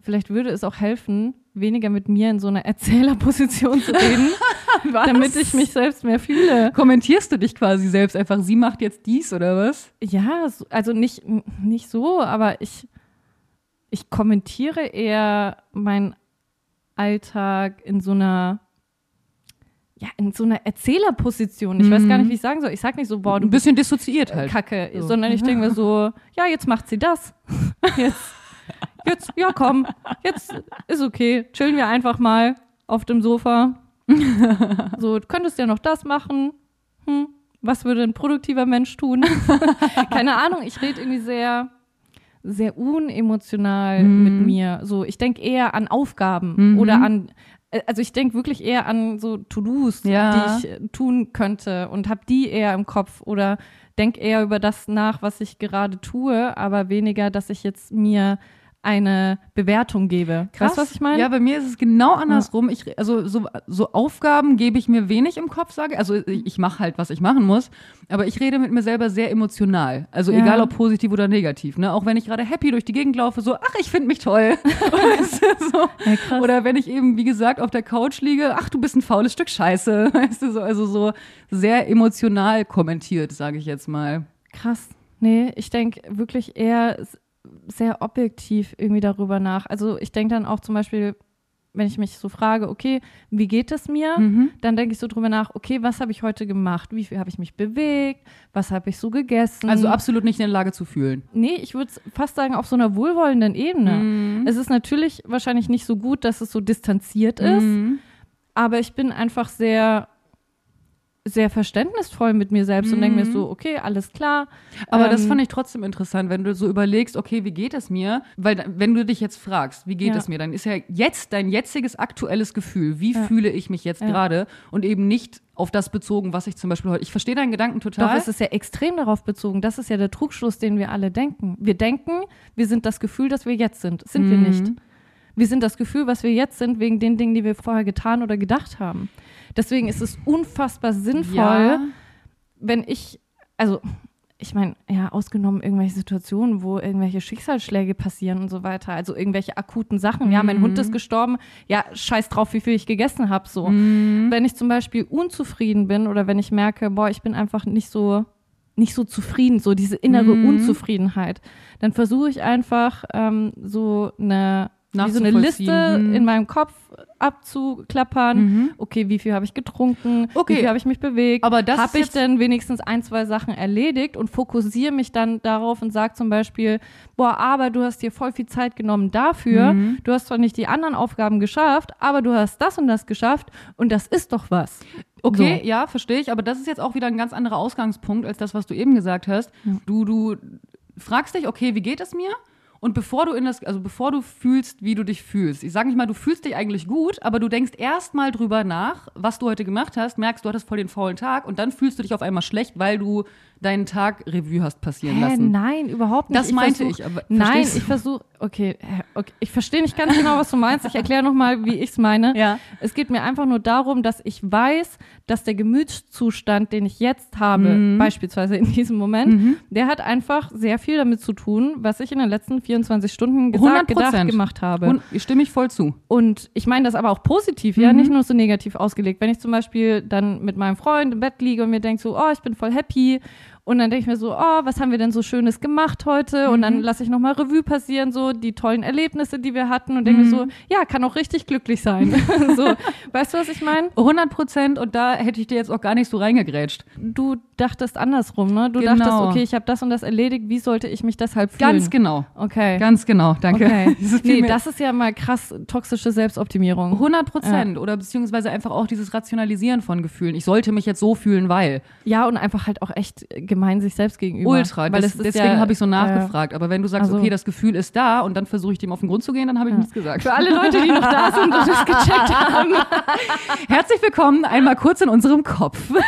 vielleicht würde es auch helfen, weniger mit mir in so einer Erzählerposition zu reden, damit ich mich selbst mehr fühle. Kommentierst du dich quasi selbst einfach, sie macht jetzt dies oder was? Ja, so- also nicht, nicht so, aber ich, ich kommentiere eher meinen Alltag in so einer, ja, in so einer Erzählerposition. Ich weiß gar nicht, wie ich sagen soll. Ich sag nicht so, boah, du Ein bisschen dissoziiert halt. Kacke, So. sondern ich denke mir so, ja, jetzt macht sie das. Jetzt, jetzt, ja, komm, jetzt ist okay. Chillen wir einfach mal auf dem Sofa. So, du könntest ja noch das machen. Hm, was würde ein produktiver Mensch tun? Keine Ahnung, ich rede irgendwie sehr, sehr unemotional Mhm. mit mir. So, ich denke eher an Aufgaben Mhm. oder an, äh, also ich denke wirklich eher an so To-Dos, Ja. die ich äh, tun könnte und habe die eher im Kopf oder denke eher über das nach, was ich gerade tue, aber weniger, dass ich jetzt mir eine Bewertung gebe. Weißt du, was ich meine? Ja, bei mir ist es genau andersrum. Ich, also so, so Aufgaben gebe ich mir wenig im Kopf, sage Also ich, ich mache halt, was ich machen muss. Aber ich rede mit mir selber sehr emotional. Also Ja. egal ob positiv oder negativ. Ne? Auch wenn ich gerade happy durch die Gegend laufe, so, ach, ich finde mich toll. weißt du, so. Ja, krass. Oder wenn ich eben, wie gesagt, auf der Couch liege, ach, du bist ein faules Stück Scheiße. Weißt du, so, also so sehr emotional kommentiert, sage ich jetzt mal. Krass. Nee, ich denke wirklich eher sehr objektiv irgendwie darüber nach. Also ich denke dann auch zum Beispiel, wenn ich mich so frage, okay, wie geht es mir? Mhm. Dann denke ich so drüber nach, okay, was habe ich heute gemacht? Wie viel habe ich mich bewegt? Was habe ich so gegessen? Also absolut nicht in der Lage zu fühlen. Nee, ich würde fast sagen, auf so einer wohlwollenden Ebene. Mhm. Es ist natürlich wahrscheinlich nicht so gut, dass es so distanziert ist, Mhm. aber ich bin einfach sehr, sehr verständnisvoll mit mir selbst und denke mir so, okay, alles klar. Aber das Ähm, fand ich trotzdem interessant, wenn du so überlegst, okay, wie geht es mir? Weil wenn du dich jetzt fragst, wie geht Ja. es mir, dann ist ja jetzt dein jetziges aktuelles Gefühl, wie Ja. fühle ich mich jetzt Ja. gerade und eben nicht auf das bezogen, was ich zum Beispiel heute. Ich verstehe deinen Gedanken total. Doch, es ist ja extrem darauf bezogen. Das ist ja der Trugschluss, den wir alle denken. Wir denken, wir sind das Gefühl, das wir jetzt sind. Sind wir Mhm. nicht. Wir sind das Gefühl, was wir jetzt sind, wegen den Dingen, die wir vorher getan oder gedacht haben. Deswegen ist es unfassbar sinnvoll, ja. wenn ich, also ich meine, ja, ausgenommen irgendwelche Situationen, wo irgendwelche Schicksalsschläge passieren und so weiter, also irgendwelche akuten Sachen. Ja, mein Hund ist gestorben, ja, scheiß drauf, wie viel ich gegessen habe. So. Wenn ich zum Beispiel unzufrieden bin oder wenn ich merke, boah, ich bin einfach nicht so, nicht so zufrieden, so diese innere Mhm. Unzufriedenheit, dann versuche ich einfach ähm, so eine wie so eine Liste. Mhm. in meinem Kopf abzuklappern. Okay, wie viel habe ich getrunken? Okay. Wie viel habe ich mich bewegt? Aber das habe ich denn wenigstens ein, zwei Sachen erledigt und fokussiere mich dann darauf und sage zum Beispiel, boah, aber du hast dir voll viel Zeit genommen dafür. Mhm. Du hast zwar nicht die anderen Aufgaben geschafft, aber du hast das und das geschafft und das ist doch was. Okay, So. ja, verstehe ich, aber das ist jetzt auch wieder ein ganz anderer Ausgangspunkt als das, was du eben gesagt hast. Du, du fragst dich, okay, wie geht es mir? Und bevor du in das, also bevor du fühlst, wie du dich fühlst, ich sage nicht mal, du fühlst dich eigentlich gut, aber du denkst erst mal drüber nach, was du heute gemacht hast, merkst, du hattest voll den faulen Tag und dann fühlst du dich auf einmal schlecht, weil du deinen Tag Revue hast passieren Hä, lassen. nein, überhaupt nicht. Das meinte versuch- ich, aber Nein, ich versuche, okay, okay, ich verstehe nicht ganz genau, was du meinst. Ich erkläre nochmal, wie ich es meine. Ja. Es geht mir einfach nur darum, dass ich weiß, dass der Gemütszustand, den ich jetzt habe, Mhm. beispielsweise in diesem Moment, der hat einfach sehr viel damit zu tun, was ich in den letzten 24 Stunden gesagt, gedacht, 100%. gemacht habe. Und ich stimme ich voll zu. Und ich meine das aber auch positiv, Mhm. ja, nicht nur so negativ ausgelegt. Wenn ich zum Beispiel dann mit meinem Freund im Bett liege und mir denke so, oh, ich bin voll happy Und dann denke ich mir so, oh, was haben wir denn so Schönes gemacht heute? Und dann lasse ich nochmal Revue passieren, so die tollen Erlebnisse, die wir hatten und denke mir so, ja, kann auch richtig glücklich sein. so, weißt du, was ich meine? 100 Prozent und da hätte ich dir jetzt auch gar nicht so reingegrätscht. Du dachtest andersrum, ne? Du Genau. dachtest, okay, ich habe das und das erledigt, wie sollte ich mich deshalb fühlen? Ganz genau. Okay. Ganz genau, danke. Okay. Viel nee, das ist ja mal krass toxische Selbstoptimierung. 100 Prozent oder beziehungsweise einfach auch dieses Rationalisieren von Gefühlen. Ich sollte mich jetzt so fühlen, weil. Ja, und einfach halt auch echt gemein sich selbst gegenüber. Ultra. Weil Das, es ist deswegen ja, habe ich so äh, nachgefragt. Aber wenn du sagst, also- okay, das Gefühl ist da und dann versuche ich dem auf den Grund zu gehen, dann habe ich nichts gesagt. Für alle Leute, die noch da sind und das gecheckt haben. Herzlich willkommen einmal kurz in unserem Kopf.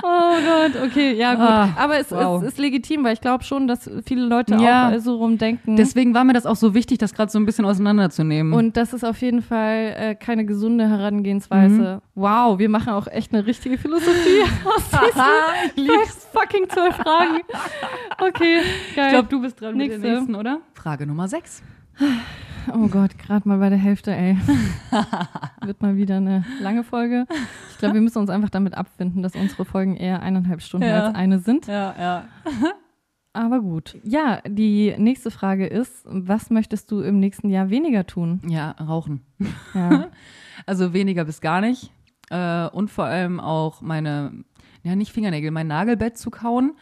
Oh Gott, okay, ja gut. Ah, Aber es, wow. es ist legitim, weil ich glaube schon, dass viele Leute Ja. auch äh, so rumdenken. Deswegen war mir das auch so wichtig, das gerade so ein bisschen auseinanderzunehmen. und das ist auf jeden Fall äh, keine gesunde Herangehensweise. Mhm. Wow, wir machen auch echt eine richtige Philosophie aus diesen sechs fucking zwölf Fragen. Okay, geil. ich glaube, du bist dran mit Nächste. der nächsten, oder? Frage Nummer 6. Oh Gott, gerade mal bei der Hälfte, ey. Wird mal wieder eine lange Folge. Ich glaube, wir müssen uns einfach damit abfinden, dass unsere Folgen eher eineinhalb Stunden Ja. als eine sind. Ja, ja. Aber gut. Ja, die nächste Frage ist, was möchtest du im nächsten Jahr weniger tun? Ja, rauchen. Ja. Also weniger bis gar nicht. Äh, und vor allem auch meine, ja nicht Fingernägel, mein Nagelbett zu kauen.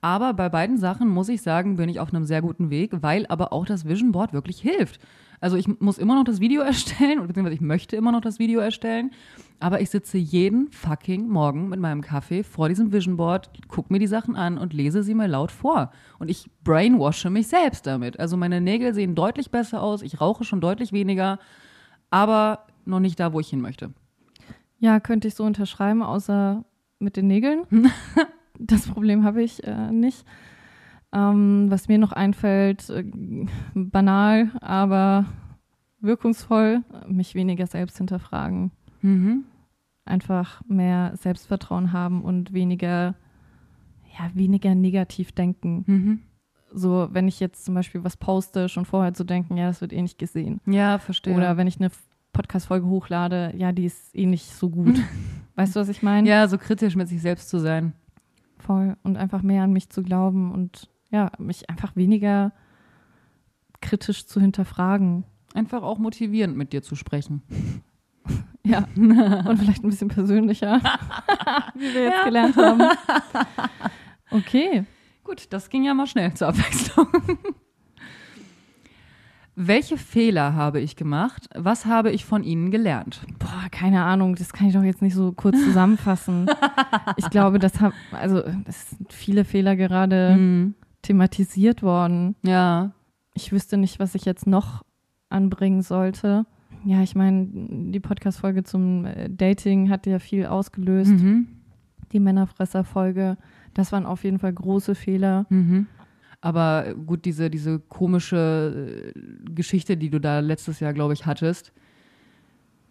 Aber bei beiden Sachen muss ich sagen, bin ich auf einem sehr guten Weg, weil aber auch das Vision Board wirklich hilft. Also ich muss immer noch das Video erstellen, beziehungsweise ich möchte immer noch das Video erstellen, aber ich sitze jeden fucking Morgen mit meinem Kaffee vor diesem Vision Board, gucke mir die Sachen an und lese sie mir laut vor. Und ich brainwashe mich selbst damit. Also meine Nägel sehen deutlich besser aus, ich rauche schon deutlich weniger, aber noch nicht da, wo ich hin möchte. Ja, könnte ich so unterschreiben, außer mit den Nägeln. das Problem habe ich äh, nicht. Ähm, was mir noch einfällt, äh, banal, aber wirkungsvoll, mich weniger selbst hinterfragen. Mhm. einfach mehr Selbstvertrauen haben und weniger, ja, weniger negativ denken. Mhm. So, wenn ich jetzt zum Beispiel was poste, schon vorher zu denken, ja, das wird eh nicht gesehen. Ja, verstehe. Oder wenn ich eine Podcast-Folge hochlade, ja, die ist eh nicht so gut. weißt du, was ich meine? ja, so kritisch mit sich selbst zu sein. Voll. Und einfach mehr an mich zu glauben und ja, mich einfach weniger kritisch zu hinterfragen. Einfach auch motivierend mit dir zu sprechen. Ja. Und vielleicht ein bisschen persönlicher, wie wir jetzt gelernt haben. Okay. Gut, das ging ja mal schnell zur Abwechslung. Welche Fehler habe ich gemacht? Was habe ich von ihnen gelernt? Boah, keine Ahnung, das kann ich doch jetzt nicht so kurz zusammenfassen. ich glaube, das hab, also es sind viele Fehler gerade Mhm. thematisiert worden. Ja. Ich wüsste nicht, was ich jetzt noch anbringen sollte. Ja, ich meine, die Podcast-Folge zum äh, Dating hat ja viel ausgelöst. Mhm. Die Männerfresser-Folge, das waren auf jeden Fall große Fehler. Mhm. Aber gut, diese, diese komische äh, Geschichte, die du da letztes Jahr, glaube ich, hattest,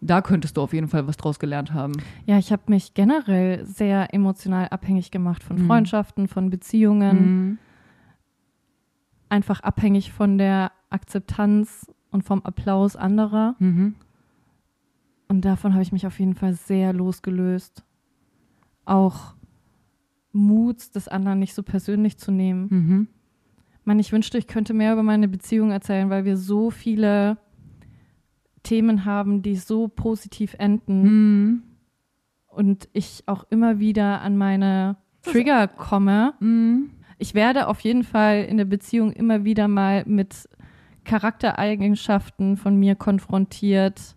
da könntest du auf jeden Fall was draus gelernt haben. Ja, ich habe mich generell sehr emotional abhängig gemacht von Mhm. Freundschaften, von Beziehungen. Mhm. einfach abhängig von der Akzeptanz und vom Applaus anderer. Mhm. Und davon habe ich mich auf jeden Fall sehr losgelöst. Auch Mut des anderen nicht so persönlich zu nehmen. Ich meine, ich wünschte, ich könnte mehr über meine Beziehung erzählen, weil wir so viele Themen haben, die so positiv enden Mhm. und ich auch immer wieder an meine Trigger komme. Mhm. Ich werde auf jeden Fall in der Beziehung immer wieder mal mit Charaktereigenschaften von mir konfrontiert,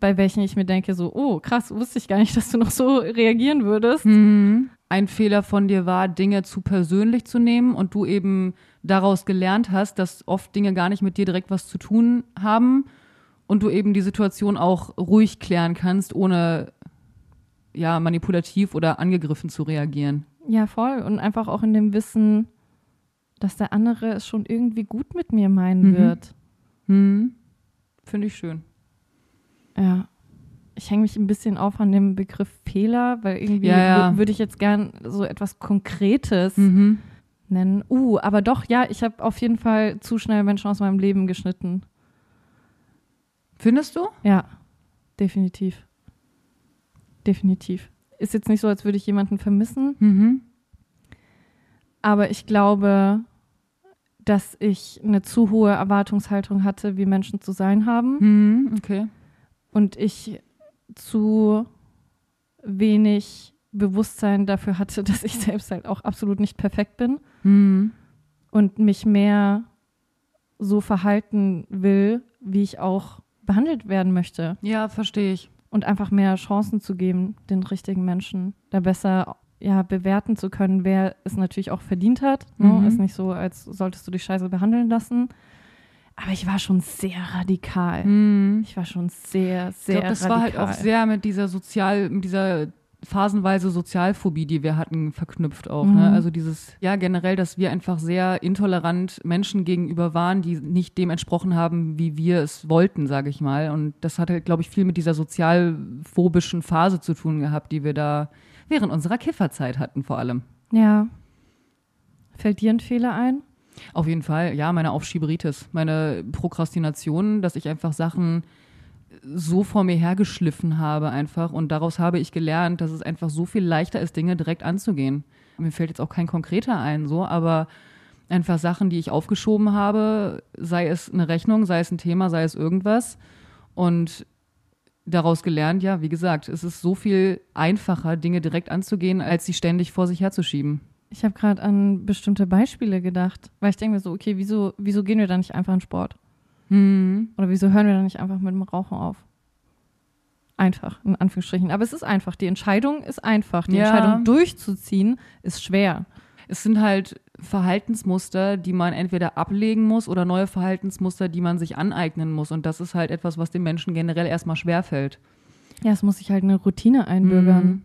bei welchen ich mir denke, so, oh, krass, wusste ich gar nicht, dass du noch so reagieren würdest. Mhm. Ein Fehler von dir war, Dinge zu persönlich zu nehmen und du eben daraus gelernt hast, dass oft Dinge gar nicht mit dir direkt was zu tun haben und du eben die Situation auch ruhig klären kannst, ohne ja manipulativ oder angegriffen zu reagieren. Ja, voll. Und einfach auch in dem Wissen, dass der andere es schon irgendwie gut mit mir meinen Mhm. wird. Mhm. Finde ich schön. Ja. Ich hänge mich ein bisschen auf an dem Begriff Fehler, weil irgendwie Ja, ja. wü- würde ich jetzt gern so etwas Konkretes Mhm. Nennen. Uh, aber doch, ja, ich habe auf jeden Fall zu schnell Menschen aus meinem Leben geschnitten. Findest du? Ja, definitiv. Definitiv. Ist jetzt nicht so, als würde ich jemanden vermissen, Mhm. Aber ich glaube, dass ich eine zu hohe Erwartungshaltung hatte, wie Menschen zu sein haben. Hm, okay. Und ich zu wenig Bewusstsein dafür hatte, dass ich selbst halt auch absolut nicht perfekt bin Hm. und mich mehr so verhalten will, wie ich auch behandelt werden möchte. Ja, verstehe ich. Und einfach mehr Chancen zu geben, den richtigen Menschen, da besser ja, bewerten zu können, wer es natürlich auch verdient hat. Ne? Mhm. Ist nicht so, als solltest du dich scheiße behandeln lassen. Aber ich war schon sehr radikal. Hm. Ich war schon sehr, Ich sehr glaube, das radikal. war halt auch sehr mit dieser sozial, mit dieser phasenweise Sozialphobie, die wir hatten, verknüpft auch. Ne? Mhm. Also dieses, ja, generell, dass wir einfach sehr intolerant Menschen gegenüber waren, die nicht dem entsprochen haben, wie wir es wollten, sage ich mal. Und das hat halt, glaube ich, viel mit dieser sozialphobischen Phase zu tun gehabt, die wir da während unserer Kifferzeit hatten, vor allem. Ja. Fällt dir ein Fehler ein? Auf jeden Fall, ja, meine Aufschieberitis, meine Prokrastination, dass ich einfach Sachen so vor mir hergeschliffen habe einfach und daraus habe ich gelernt, dass es einfach so viel leichter ist, Dinge direkt anzugehen. Mir fällt jetzt auch kein konkreter ein, so, aber einfach Sachen, die ich aufgeschoben habe, sei es eine Rechnung, sei es ein Thema, sei es irgendwas und daraus gelernt, ja, wie gesagt, es ist so viel einfacher, Dinge direkt anzugehen, als sie ständig vor sich herzuschieben. Ich habe gerade an bestimmte Beispiele gedacht, weil ich denke mir so, okay, wieso, wieso gehen wir da nicht einfach in Sport? Hm. Oder wieso hören wir da nicht einfach mit dem Rauchen auf? Einfach, in Anführungsstrichen. Aber es ist einfach. Die Entscheidung ist einfach. Die Ja. Entscheidung durchzuziehen ist schwer. Es sind halt Verhaltensmuster, die man entweder ablegen muss oder neue Verhaltensmuster, die man sich aneignen muss. Und das ist halt etwas, was den Menschen generell erstmal schwerfällt. Ja, es muss sich halt eine Routine einbürgern. Mhm.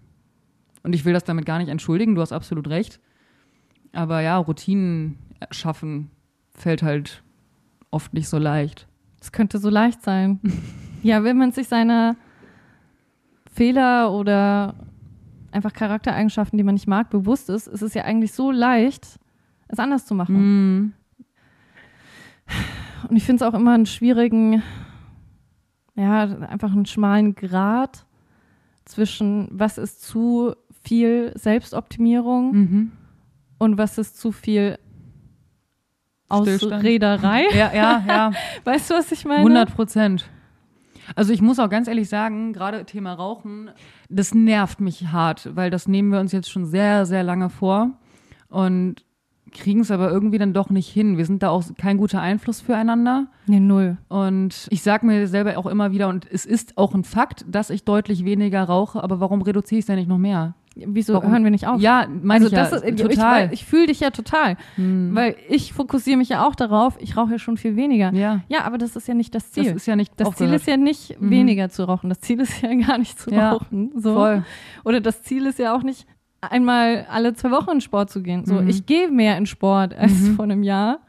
Und ich will das damit gar nicht entschuldigen, du hast absolut recht. Aber ja, Routinen schaffen fällt halt oft nicht so leicht. Es könnte so leicht sein. ja, wenn man sich seiner Fehler oder einfach Charaktereigenschaften, die man nicht mag, bewusst ist, ist es ja eigentlich so leicht, es anders zu machen. Mhm. Und ich finde es auch immer einen schwierigen, ja, einfach einen schmalen Grat zwischen, was ist zu viel Selbstoptimierung Mhm. und was ist zu viel Stillstand. Ausrederei. Ja, ja, ja. Weißt du, was ich meine? 100 Prozent. Also ich muss auch ganz ehrlich sagen, gerade Thema Rauchen, das nervt mich hart, weil das nehmen wir uns jetzt schon sehr, sehr lange vor und kriegen es aber irgendwie dann doch nicht hin. Wir sind da auch kein guter Einfluss füreinander. Nee, null. Und ich sage mir selber auch immer wieder, und es ist auch ein Fakt, dass ich deutlich weniger rauche, aber warum reduziere ich es denn nicht noch mehr? Wieso Warum? hören wir nicht auf? Ja, also ich das ja, ist, total. Ich, ich fühle dich ja total, Hm. weil ich fokussiere mich ja auch darauf, ich rauche ja schon viel weniger. ja, Ja, aber das ist ja nicht das das Ziel. ist ja nicht Das Ziel aufgehört. ist ja nicht Mhm. weniger zu rauchen. Das Ziel ist ja gar nicht zu Ja, rauchen. So. voll. Oder das Ziel ist ja auch nicht einmal alle zwei Wochen in Sport zu gehen. So, Mhm. ich gehe mehr in Sport als Mhm. vor einem Jahr,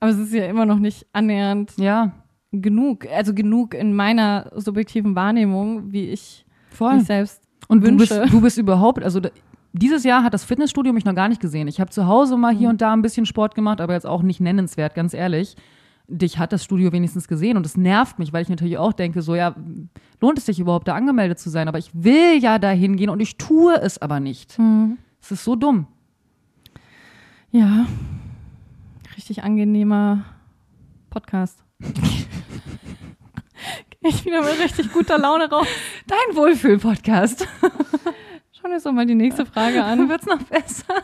aber es ist ja immer noch nicht annähernd Ja, genug. Also genug in meiner subjektiven Wahrnehmung, wie ich voll. mich selbst Und du bist, Wünsche. du bist überhaupt, also dieses Jahr hat das Fitnessstudio mich noch gar nicht gesehen. Ich habe zu Hause mal hier Mhm. und da ein bisschen Sport gemacht, aber jetzt auch nicht nennenswert, ganz ehrlich. Dich hat das Studio wenigstens gesehen und es nervt mich, weil ich natürlich auch denke, so ja, lohnt es sich überhaupt da angemeldet zu sein? Aber ich will ja da hingehen und ich tue es aber nicht. Es ist so dumm. Ja, richtig angenehmer Podcast. ich wieder mit richtig guter Laune raus. Dein Wohlfühl-Podcast. Schauen wir uns doch mal die nächste Frage an. Wird's noch besser?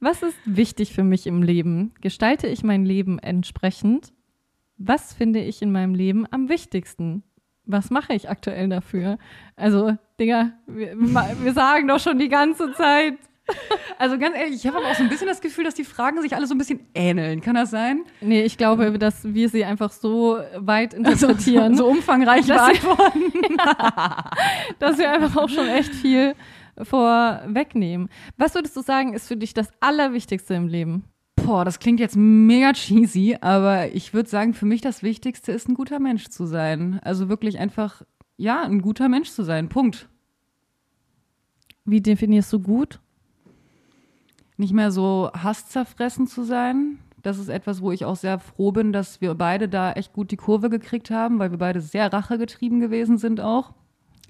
Was ist wichtig für mich im Leben? Gestalte ich mein Leben entsprechend? Was finde ich in meinem Leben am wichtigsten? Was mache ich aktuell dafür? Also, Digga, wir, wir sagen doch schon die ganze Zeit. Also ganz ehrlich, ich habe aber auch so ein bisschen das Gefühl, dass die Fragen sich alle so ein bisschen ähneln. Kann das sein? Nee, ich glaube, dass wir sie einfach so weit interpretieren, So umfangreich Dass sie- beantworten. dass wir einfach auch schon echt viel vorwegnehmen. Was würdest du sagen, ist für dich das Allerwichtigste im Leben? Boah, das klingt jetzt mega cheesy, aber ich würde sagen, für mich das Wichtigste ist, ein guter Mensch zu sein. Also wirklich einfach, ja, ein guter Mensch zu sein. Punkt. Wie definierst du gut? Nicht mehr so hasszerfressen zu sein. Das ist etwas, wo ich auch sehr froh bin, dass wir beide da echt gut die Kurve gekriegt haben, weil wir beide sehr rachegetrieben gewesen sind auch.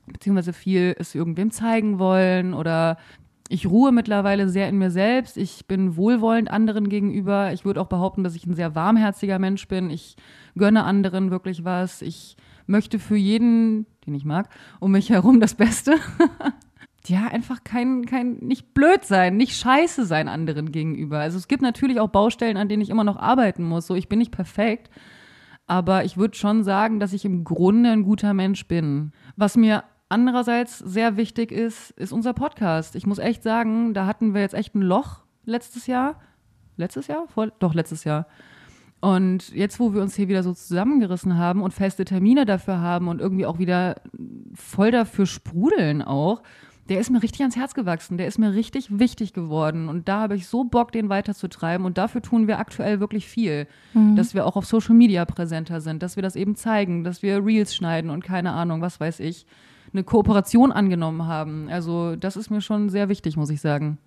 Beziehungsweise viel es irgendwem zeigen wollen oder ich ruhe mittlerweile sehr in mir selbst. Ich bin wohlwollend anderen gegenüber. Ich würde auch behaupten, dass ich ein sehr warmherziger Mensch bin. Ich gönne anderen wirklich was. Ich möchte für jeden, den ich mag, um mich herum das Beste. ja, einfach kein, kein, nicht blöd sein, nicht scheiße sein anderen gegenüber. Also es gibt natürlich auch Baustellen, an denen ich immer noch arbeiten muss. So, ich bin nicht perfekt. Aber ich würde schon sagen, dass ich im Grunde ein guter Mensch bin. Was mir andererseits sehr wichtig ist, ist unser Podcast. Ich muss echt sagen, da hatten wir jetzt echt ein Loch letztes Jahr. Letztes Jahr? Vor, doch, letztes Jahr. Und jetzt, wo wir uns hier wieder so zusammengerissen haben und feste Termine dafür haben und irgendwie auch wieder voll dafür sprudeln auch, der ist mir richtig ans Herz gewachsen. Der ist mir richtig wichtig geworden. Und da habe ich so Bock, den weiterzutreiben. Und dafür tun wir aktuell wirklich viel. Mhm. Dass wir auch auf Social Media präsenter sind, dass wir das eben zeigen, dass wir Reels schneiden und keine Ahnung, was weiß ich, eine Kooperation angenommen haben. Also, das ist mir schon sehr wichtig, muss ich sagen.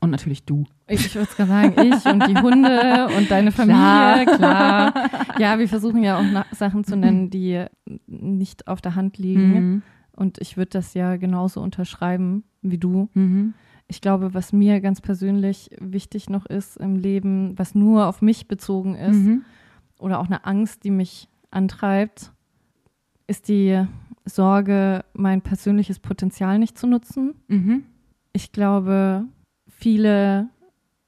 Und natürlich du. Ich würde es gerade sagen, ich und die Hunde und deine Familie, klar. klar. Ja, wir versuchen ja auch Sachen zu nennen, die nicht auf der Hand liegen. Mhm. Und ich würde das ja genauso unterschreiben wie du. Mhm. Ich glaube, was mir ganz persönlich wichtig noch ist im Leben, was nur auf mich bezogen ist, mhm. oder auch eine Angst, die mich antreibt, ist die Sorge, mein persönliches Potenzial nicht zu nutzen. Mhm. Ich glaube, viele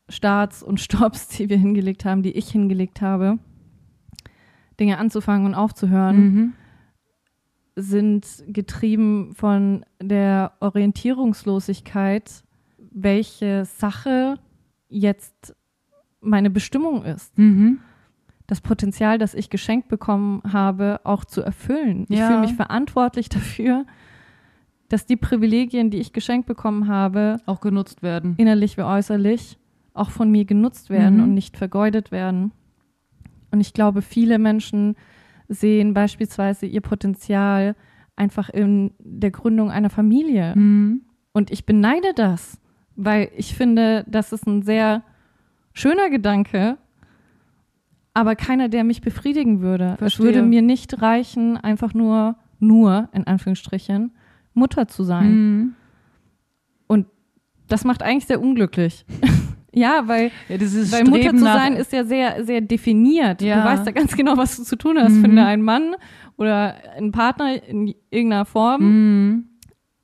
Starts und Stops, die wir hingelegt haben, die ich hingelegt habe, Dinge anzufangen und aufzuhören, mhm sind getrieben von der Orientierungslosigkeit, welche Sache jetzt meine Bestimmung ist. Mhm. Das Potenzial, das ich geschenkt bekommen habe, auch zu erfüllen. Ja. Ich fühle mich verantwortlich dafür, dass die Privilegien, die ich geschenkt bekommen habe, auch genutzt werden. Innerlich wie äußerlich, auch von mir genutzt werden mhm. und nicht vergeudet werden. Und ich glaube, viele Menschen sehen beispielsweise ihr Potenzial einfach in der Gründung einer Familie. Mhm. Und ich beneide das, weil ich finde, das ist ein sehr schöner Gedanke, aber keiner, der mich befriedigen würde. Verstehe. Es würde mir nicht reichen, einfach nur, nur, in Anführungsstrichen, Mutter zu sein. Mhm. Und das macht eigentlich sehr unglücklich. Ja, weil, ja, weil Mutter zu sein ist ja sehr, sehr definiert. Ja. Du weißt ja ganz genau, was du zu tun hast. Mhm. Finde einen Mann oder einen Partner in irgendeiner Form mhm.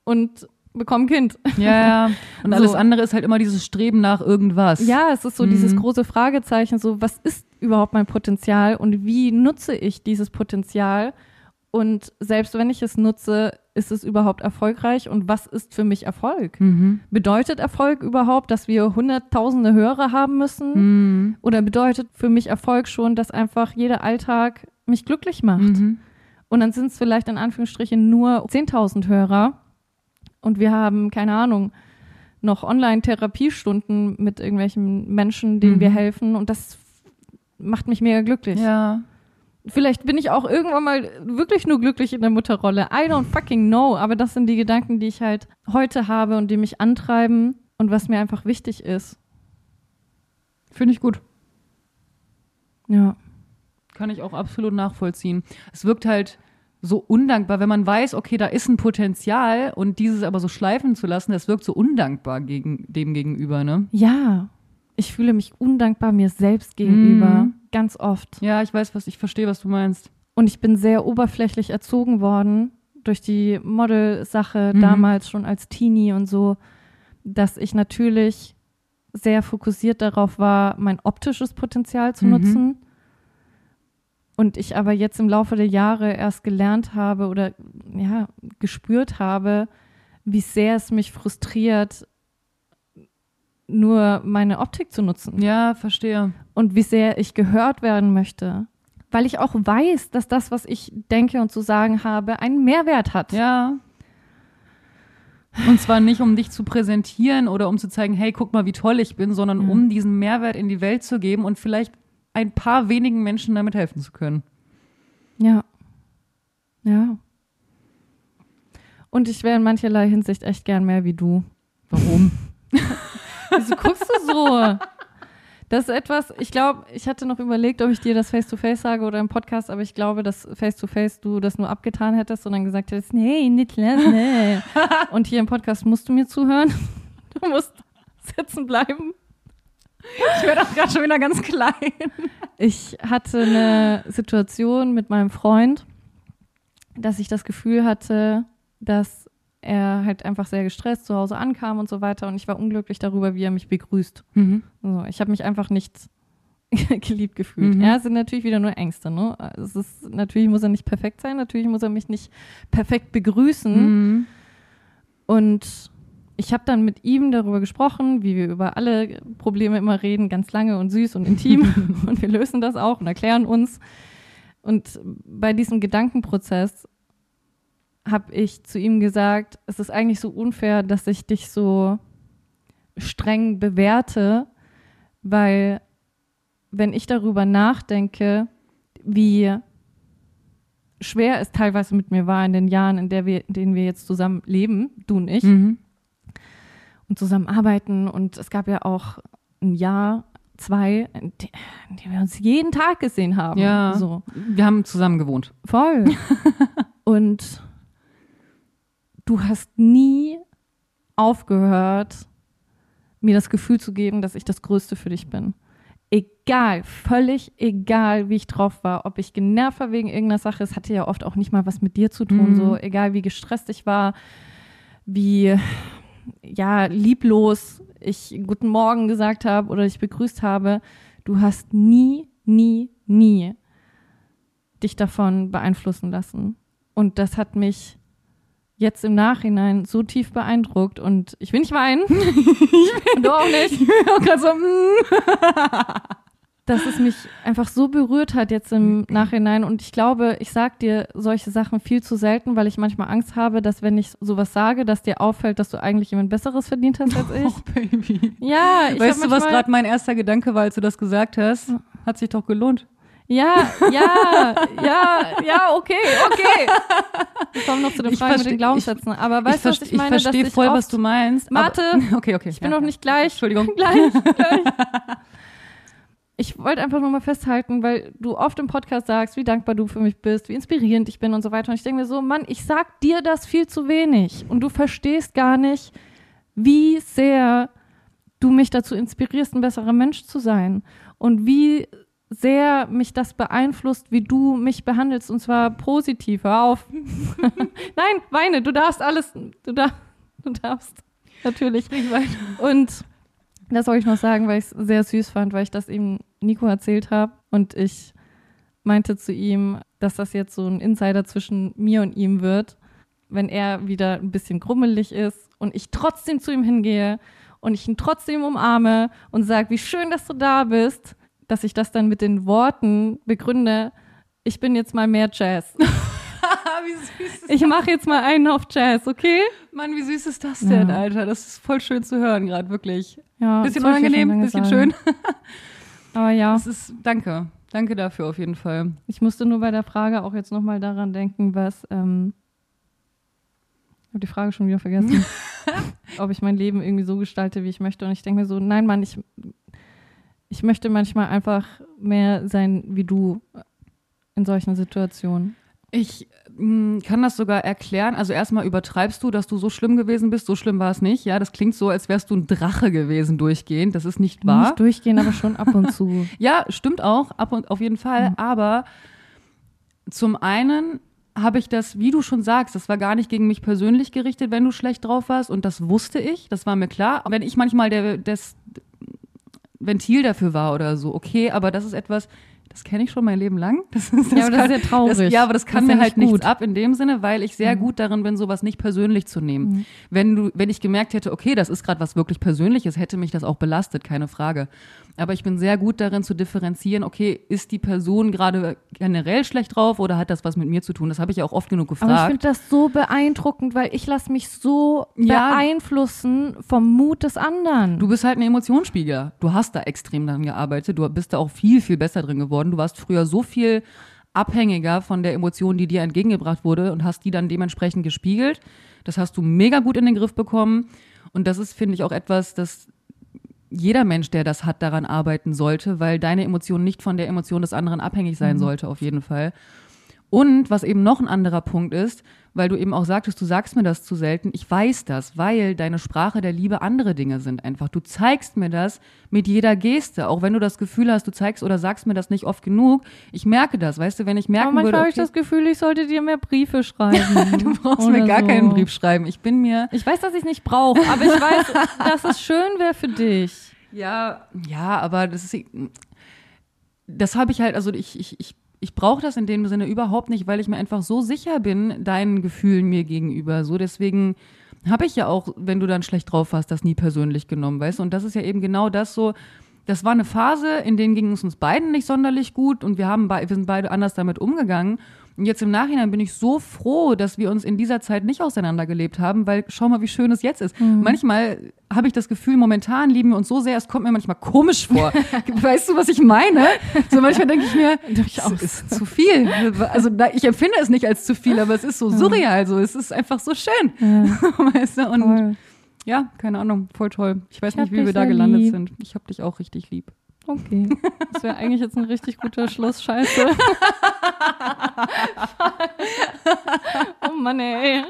und bekomm ein Kind. Ja, ja. Und so. alles andere ist halt immer dieses Streben nach irgendwas. Ja, es ist so mhm. dieses große Fragezeichen, so was ist überhaupt mein Potenzial und wie nutze ich dieses Potenzial? Und selbst wenn ich es nutze, ist es überhaupt erfolgreich und was ist für mich Erfolg? Mhm. Bedeutet Erfolg überhaupt, dass wir hunderttausende Hörer haben müssen? Mhm. Oder bedeutet für mich Erfolg schon, dass einfach jeder Alltag mich glücklich macht? Mhm. Und dann sind es vielleicht in Anführungsstrichen nur 10.000 Hörer und wir haben, keine Ahnung, noch Online-Therapiestunden mit irgendwelchen Menschen, denen wir mhm. helfen und das macht mich mega glücklich. Ja. Vielleicht bin ich auch irgendwann mal wirklich nur glücklich in der Mutterrolle. I don't fucking know. Aber das sind die Gedanken, die ich halt heute habe und die mich antreiben und was mir einfach wichtig ist. Finde ich gut. Ja. Kann ich auch absolut nachvollziehen. Es wirkt halt so undankbar, wenn man weiß, okay, da ist ein Potenzial und dieses aber so schleifen zu lassen, das wirkt so undankbar gegen dem gegenüber, ne? Ja. Ich fühle mich undankbar mir selbst gegenüber. Mm ganz oft. Ja, ich weiß, was ich verstehe, was du meinst. Und ich bin sehr oberflächlich erzogen worden durch die Model-Sache mhm. damals schon als Teenie und so, dass ich natürlich sehr fokussiert darauf war, mein optisches Potenzial zu mhm. nutzen. Und ich aber jetzt im Laufe der Jahre erst gelernt habe oder ja, gespürt habe, wie sehr es mich frustriert, nur meine Optik zu nutzen. Ja, verstehe. Und wie sehr ich gehört werden möchte. Weil ich auch weiß, dass das, was ich denke und zu sagen habe, einen Mehrwert hat. Ja. Und zwar nicht, um dich zu präsentieren oder um zu zeigen, hey, guck mal, wie toll ich bin, sondern mhm. um diesen Mehrwert in die Welt zu geben und vielleicht ein paar wenigen Menschen damit helfen zu können. Ja. Ja. Und ich wäre in mancherlei Hinsicht echt gern mehr wie du. Warum? Wieso guckst du so? Das ist etwas, ich glaube, ich hatte noch überlegt, ob ich dir das Face-to-Face -face sage oder im Podcast, aber ich glaube, dass Face-to-Face -face du das nur abgetan hättest und dann gesagt hättest, nee, nicht nee. und hier im Podcast musst du mir zuhören. Du musst sitzen bleiben. Ich werde auch gerade schon wieder ganz klein. Ich hatte eine Situation mit meinem Freund, dass ich das Gefühl hatte, dass er halt einfach sehr gestresst zu Hause ankam und so weiter. Und ich war unglücklich darüber, wie er mich begrüßt. Mhm. So, ich habe mich einfach nicht geliebt gefühlt. Mhm. Ja, es sind natürlich wieder nur Ängste. Ne? Es ist, natürlich muss er nicht perfekt sein, natürlich muss er mich nicht perfekt begrüßen. Mhm. Und ich habe dann mit ihm darüber gesprochen, wie wir über alle Probleme immer reden, ganz lange und süß und intim. und wir lösen das auch und erklären uns. Und bei diesem Gedankenprozess habe ich zu ihm gesagt, es ist eigentlich so unfair, dass ich dich so streng bewerte, weil wenn ich darüber nachdenke, wie schwer es teilweise mit mir war in den Jahren, in, der wir, in denen wir jetzt zusammen leben, du und ich, Mhm. und zusammen arbeiten. Und es gab ja auch ein Jahr, zwei, in de- in denen wir uns jeden Tag gesehen haben. Ja. So. Wir haben zusammen gewohnt. Voll. und du hast nie aufgehört, mir das Gefühl zu geben, dass ich das Größte für dich bin. Egal, völlig egal, wie ich drauf war, ob ich genervt war wegen irgendeiner Sache, es hatte ja oft auch nicht mal was mit dir zu tun, Mhm. so egal wie gestresst ich war, wie ja lieblos ich guten Morgen gesagt habe oder dich begrüßt habe, du hast nie, nie, nie dich davon beeinflussen lassen. Und das hat mich jetzt im Nachhinein so tief beeindruckt und ich will nicht weinen. du auch nicht. gerade so, mm. Dass es mich einfach so berührt hat jetzt im Nachhinein. Und ich glaube, ich sag dir solche Sachen viel zu selten, weil ich manchmal Angst habe, dass wenn ich sowas sage, dass dir auffällt, dass du eigentlich jemand Besseres verdient hast als ich. Oh, Baby. Ja, ich weißt du, was gerade mein erster Gedanke war, als du das gesagt hast? Hat sich doch gelohnt. Ja, ja, ja, ja, okay, okay. Wir kommen noch zu den Ich Fragen mit den Glaubenssätzen. Aber weißt du, was ich meine? verstehe dass voll, was du meinst. Warte. Okay, okay. Ich bin noch nicht gleich. Entschuldigung. Gleich, gleich. Ich wollte einfach nur mal festhalten, weil du oft im Podcast sagst, wie dankbar du für mich bist, wie inspirierend ich bin und so weiter. Und ich denke mir so, Mann, ich sag dir das viel zu wenig. Und du verstehst gar nicht, wie sehr du mich dazu inspirierst, ein besserer Mensch zu sein. Und wie sehr mich das beeinflusst, wie du mich behandelst. Und zwar positiv. Hör auf. Nein, weine. Du darfst alles. Du, darf, du darfst. Natürlich. Und das wollte ich noch sagen, weil ich es sehr süß fand, weil ich das ihm Nico erzählt habe und ich meinte zu ihm, dass das jetzt so ein Insider zwischen mir und ihm wird, wenn er wieder ein bisschen grummelig ist und ich trotzdem zu ihm hingehe und ich ihn trotzdem umarme und sage, wie schön, dass du da bist, dass ich das dann mit den Worten begründe, ich bin jetzt mal mehr Jazz. wie süß ist Ich mache jetzt mal einen auf Jazz, okay? Mann, wie süß ist das denn, Ja. Alter? Das ist voll schön zu hören, gerade wirklich. Ja, Bisschen unangenehm, bisschen sagen. schön. Aber ja. Das ist, danke. Danke dafür auf jeden Fall. Ich musste nur bei der Frage auch jetzt nochmal daran denken, was. Ähm, ich habe die Frage schon wieder vergessen. ob ich mein Leben irgendwie so gestalte, wie ich möchte. Und ich denke mir so, nein, Mann, ich, ich möchte manchmal einfach mehr sein wie du in solchen Situationen. Ich mh, kann das sogar erklären. Also erstmal übertreibst du, dass du so schlimm gewesen bist. So schlimm war es nicht. Ja, das klingt so, als wärst du ein Drache gewesen durchgehend. Das ist nicht wahr. Nicht durchgehen, aber schon ab und zu. Ja, stimmt auch, ab und auf jeden Fall. Aber zum einen habe ich das, wie du schon sagst, das war gar nicht gegen mich persönlich gerichtet, wenn du schlecht drauf warst. Und das wusste ich, das war mir klar. Wenn ich manchmal der, das Ventil dafür war oder so, okay, aber das ist etwas, das kenne ich schon mein Leben lang. Das ist, Ja, aber das ist ja traurig. Das, ja, aber das Das kann ist mir halt nicht nichts ab in dem Sinne, weil ich sehr Mhm. gut darin bin, sowas nicht persönlich zu nehmen. Mhm. Wenn du, wenn ich gemerkt hätte, okay, das ist gerade was wirklich Persönliches, hätte mich das auch belastet, keine Frage. Aber ich bin sehr gut darin zu differenzieren, okay, ist die Person gerade generell schlecht drauf oder hat das was mit mir zu tun? Das habe ich ja auch oft genug Aber ich gefragt. finde das so beeindruckend, weil ich lasse mich so Ja. beeinflussen vom Mut des anderen. Du bist halt ein Emotionsspiegel. Du hast da extrem dran gearbeitet. Du bist da auch viel, viel besser drin geworden. Du warst früher so viel abhängiger von der Emotion, die dir entgegengebracht wurde und hast die dann dementsprechend gespiegelt. Das hast du mega gut in den Griff bekommen. Und das ist, finde ich, auch etwas, das jeder Mensch, der das hat, daran arbeiten sollte, weil deine Emotion nicht von der Emotion des anderen abhängig sein sollte, auf jeden Fall. Und was eben noch ein anderer Punkt ist, weil du eben auch sagtest, du sagst mir das zu selten. Ich weiß das, weil deine Sprache der Liebe andere Dinge sind einfach. Du zeigst mir das mit jeder Geste, auch wenn du das Gefühl hast, du zeigst oder sagst mir das nicht oft genug. Ich merke das, weißt du, wenn ich merken Aber manchmal würde, habe ich das Gefühl, ich sollte dir mehr Briefe schreiben. du brauchst mir gar so. keinen Brief schreiben. Ich bin mir Ich weiß, dass ich nicht brauche, aber ich weiß, dass es schön wäre für dich. Ja, ja, aber das ist. Das habe ich halt, also ich, ich, ich, ich brauche das in dem Sinne überhaupt nicht, weil ich mir einfach so sicher bin, deinen Gefühlen mir gegenüber. So, deswegen habe ich ja auch, wenn du dann schlecht drauf warst, das nie persönlich genommen, weißt du? Und das ist ja eben genau das so. Das war eine Phase, in denen ging es uns beiden nicht sonderlich gut und wir haben wir sind beide anders damit umgegangen. Und jetzt im Nachhinein bin ich so froh, dass wir uns in dieser Zeit nicht auseinandergelebt haben, weil schau mal, wie schön es jetzt ist. Manchmal habe ich das Gefühl, momentan lieben wir uns so sehr, es kommt mir manchmal komisch vor. weißt du, was ich meine? So manchmal denke ich mir, es ist zu viel. Also ich empfinde es nicht als zu viel, aber es ist so surreal, so es ist einfach so schön. weißt du? Und Toll. ja, keine Ahnung, voll toll. Ich weiß Ich nicht, wie wir da gelandet lieb. sind. Ich habe dich auch richtig lieb. Okay. Das wäre eigentlich jetzt ein richtig guter Schluss. Scheiße. oh Mann, ey.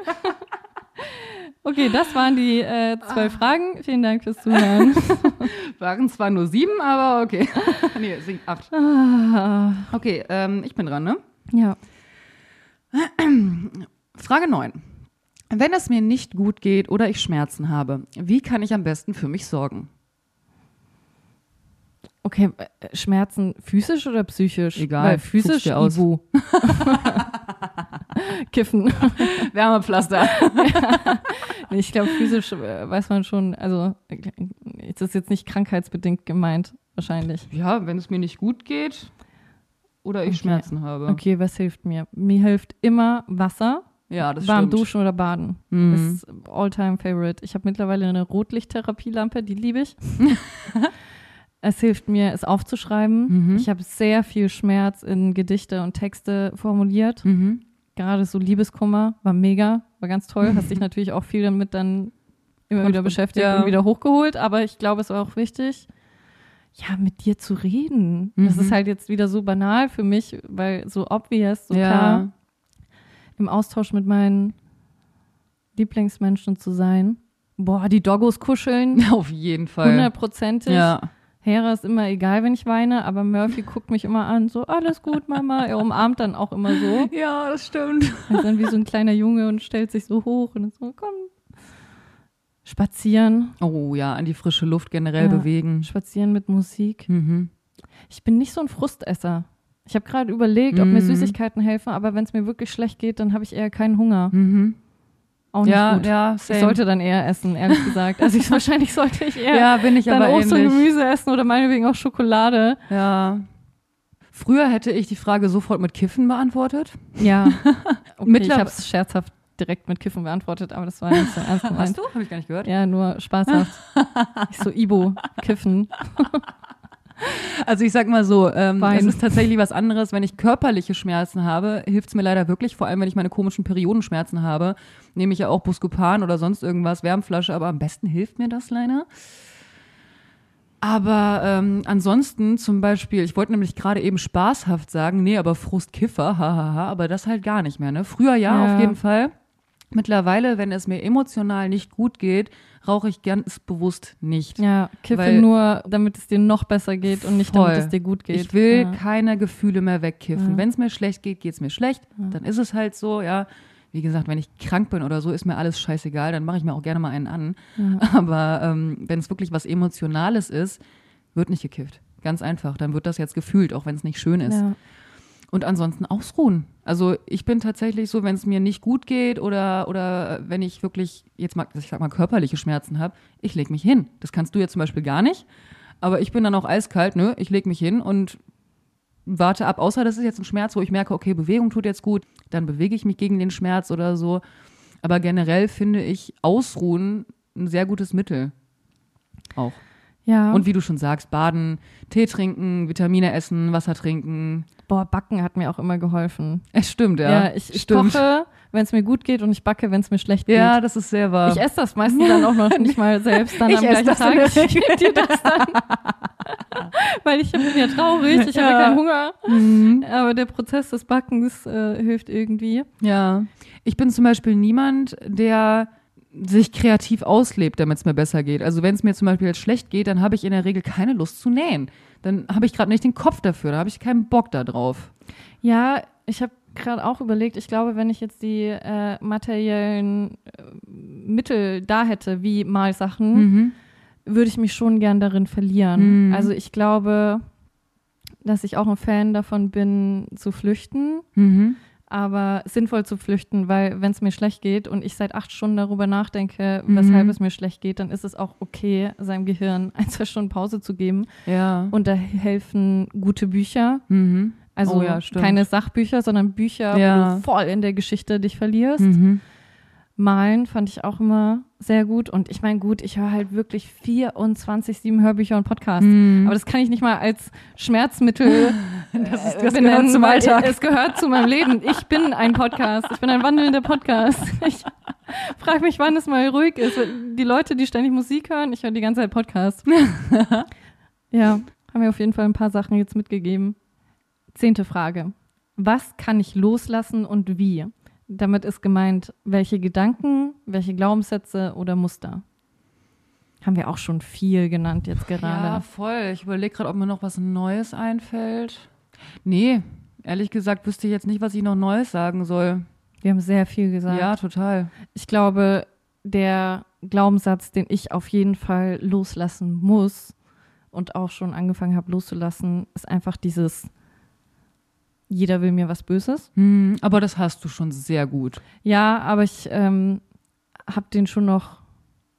Okay, das waren die äh, zwölf Fragen. Vielen Dank fürs Zuhören. Waren zwar nur sieben, aber okay. nee, sieben, acht. Ah, Okay, ähm, ich bin dran, ne? ja. Frage 9. Wenn es mir nicht gut geht oder ich Schmerzen habe, wie kann ich am besten für mich sorgen? Okay, äh, Schmerzen physisch oder psychisch? Egal, Weil physisch dir aus. Ibu. Kiffen. Wärmepflaster. Nee, ich glaube, physisch äh, weiß man schon, also ist das jetzt nicht krankheitsbedingt gemeint, wahrscheinlich. Ja, wenn es mir nicht gut geht oder ich Okay. Schmerzen habe. Okay, was hilft mir? Mir hilft immer Wasser, Ja, das warm stimmt. duschen oder baden. Mhm. Ist all-time favorite. Ich habe mittlerweile eine Rotlichttherapielampe, die liebe ich. Es hilft mir, es aufzuschreiben. Mhm. Ich habe sehr viel Schmerz in Gedichte und Texte formuliert. Mhm. Gerade so Liebeskummer war mega, war ganz toll. Hast dich natürlich auch viel damit dann immer Konfront- wieder beschäftigt ja. und wieder hochgeholt. Aber ich glaube, es war auch wichtig, ja, mit dir zu reden. Das Mhm. ist halt jetzt wieder so banal für mich, weil so obvious, so ja. klar, im Austausch mit meinen Lieblingsmenschen zu sein. Boah, die Doggos kuscheln, Auf jeden Fall. hundertprozentig. Ja. Hera ist immer egal, wenn ich weine, aber Murphy guckt mich immer an, so, alles gut, Mama. Er umarmt dann auch immer so. ja, das stimmt. Er ist dann wie so ein kleiner Junge und stellt sich so hoch und ist so, komm. Spazieren, Oh ja, an die frische Luft generell Ja. bewegen. spazieren mit Musik. Mhm. Ich bin nicht so ein Frustesser. Ich habe gerade überlegt, ob mir Mhm. Süßigkeiten helfen, aber wenn es mir wirklich schlecht geht, dann habe ich eher keinen Hunger. Mhm. Auch nicht Ja, gut. ja, Ich same. sollte dann eher essen, ehrlich gesagt. Also ich, wahrscheinlich sollte ich eher ja, bin ich dann aber Obst und ähnlich. Gemüse essen oder meinetwegen auch Schokolade. Ja. Früher hätte ich die Frage sofort mit Kiffen beantwortet. Ja. Okay, ich habe es scherzhaft direkt mit Kiffen beantwortet, aber das war nicht so ernst gemeint. Hast du? Habe ich gar nicht gehört. Ja, nur spaßhaft. ich so Ibo, Kiffen. Also ich sag mal so, ähm, es ist tatsächlich was anderes. Wenn ich körperliche Schmerzen habe, hilft es mir leider wirklich, vor allem wenn ich meine komischen Periodenschmerzen habe, nehme ich ja auch Buscopan oder sonst irgendwas, Wärmflasche, aber am besten hilft mir das leider. Aber ähm, ansonsten zum Beispiel, ich wollte nämlich gerade eben spaßhaft sagen, nee, aber Frustkiffer, hahaha, aber das halt gar nicht mehr. Ne? Früher ja, Ja. auf jeden Fall. Mittlerweile, wenn es mir emotional nicht gut geht, rauche ich ganz bewusst nicht. Ja, Kiffe Weil- nur, damit es dir noch besser geht und nicht Voll. damit es dir gut geht. Ich will ja. keine Gefühle mehr wegkiffen. Ja. Wenn es mir schlecht geht, geht es mir schlecht. Dann ist es halt so, ja. Wie gesagt, wenn ich krank bin oder so, ist mir alles scheißegal. Dann mache ich mir auch gerne mal einen an. Aber ähm, wenn es wirklich was Emotionales ist, wird nicht gekifft. Ganz einfach. Dann wird das jetzt gefühlt, auch wenn es nicht schön ist. Ja. Und ansonsten ausruhen. Also ich bin tatsächlich so, wenn es mir nicht gut geht oder, oder wenn ich wirklich jetzt mal, ich sag mal, körperliche Schmerzen habe, ich leg mich hin. Das kannst du jetzt zum Beispiel gar nicht. Aber ich bin dann auch eiskalt, nö, ich leg mich hin und warte ab, außer das ist jetzt ein Schmerz, wo ich merke, okay, Bewegung tut jetzt gut, dann bewege ich mich gegen den Schmerz oder so. Aber generell finde ich Ausruhen ein sehr gutes Mittel. Auch. Ja. Und wie du schon sagst, baden, Tee trinken, Vitamine essen, Wasser trinken. Boah, Backen hat mir auch immer geholfen. Es stimmt, ja. Ja, ich, ich stimmt. koche, wenn es mir gut geht und ich backe, wenn es mir schlecht geht. Ja, das ist sehr wahr. Ich esse das meistens dann auch noch nicht mal selbst dann Ich am esse gleichen das Tag. Ich gebe dir das dann. Weil ich bin ja traurig, ich habe ja Ja. keinen Hunger. Mhm. Aber der Prozess des Backens äh, hilft irgendwie. Ja. Ich bin zum Beispiel niemand, der sich kreativ auslebt, damit es mir besser geht. Also wenn es mir zum Beispiel jetzt schlecht geht, dann habe ich in der Regel keine Lust zu nähen. Dann habe ich gerade nicht den Kopf dafür, da habe ich keinen Bock da drauf. Ja, ich habe gerade auch überlegt, ich glaube, wenn ich jetzt die äh, materiellen äh, Mittel da hätte, wie Malsachen, Mhm. würde ich mich schon gern darin verlieren. Mhm. Also ich glaube, dass ich auch ein Fan davon bin, zu flüchten, Mhm. Aber sinnvoll zu flüchten, weil wenn es mir schlecht geht und ich seit acht Stunden darüber nachdenke, weshalb Mhm. es mir schlecht geht, dann ist es auch okay, seinem Gehirn ein, zwei Stunden Pause zu geben. Ja. Und da helfen gute Bücher. Mhm. Also Oh ja, keine Sachbücher, sondern Bücher, Ja. wo du voll in der Geschichte dich verlierst. Mhm. Malen fand ich auch immer sehr gut. Und ich meine, gut, ich höre halt wirklich 24, 7 Hörbücher und Podcasts. Mhm. Aber das kann ich nicht mal als Schmerzmittel das, ist, das benennen, gehört zum Alltag. Es gehört zu meinem Leben. Ich bin ein Podcast. Ich bin ein wandelnder Podcast. Ich frage mich, wann es mal ruhig ist. Die Leute, die ständig Musik hören, ich höre die ganze Zeit Podcast. ja, haben mir auf jeden Fall ein paar Sachen jetzt mitgegeben. Zehnte Frage. Was kann ich loslassen und wie? Damit ist gemeint, welche Gedanken, welche Glaubenssätze oder Muster. Haben wir auch schon viel genannt jetzt Ja, gerade. voll. Ich überlege gerade, ob mir noch was Neues einfällt. Nee, ehrlich gesagt wüsste ich jetzt nicht, was ich noch Neues sagen soll. Wir haben sehr viel gesagt. Ja, total. Ich glaube, der Glaubenssatz, den ich auf jeden Fall loslassen muss und auch schon angefangen habe loszulassen, ist einfach dieses, jeder will mir was Böses. Hm, aber das hast du schon sehr gut. Ja, aber ich ähm, habe den schon noch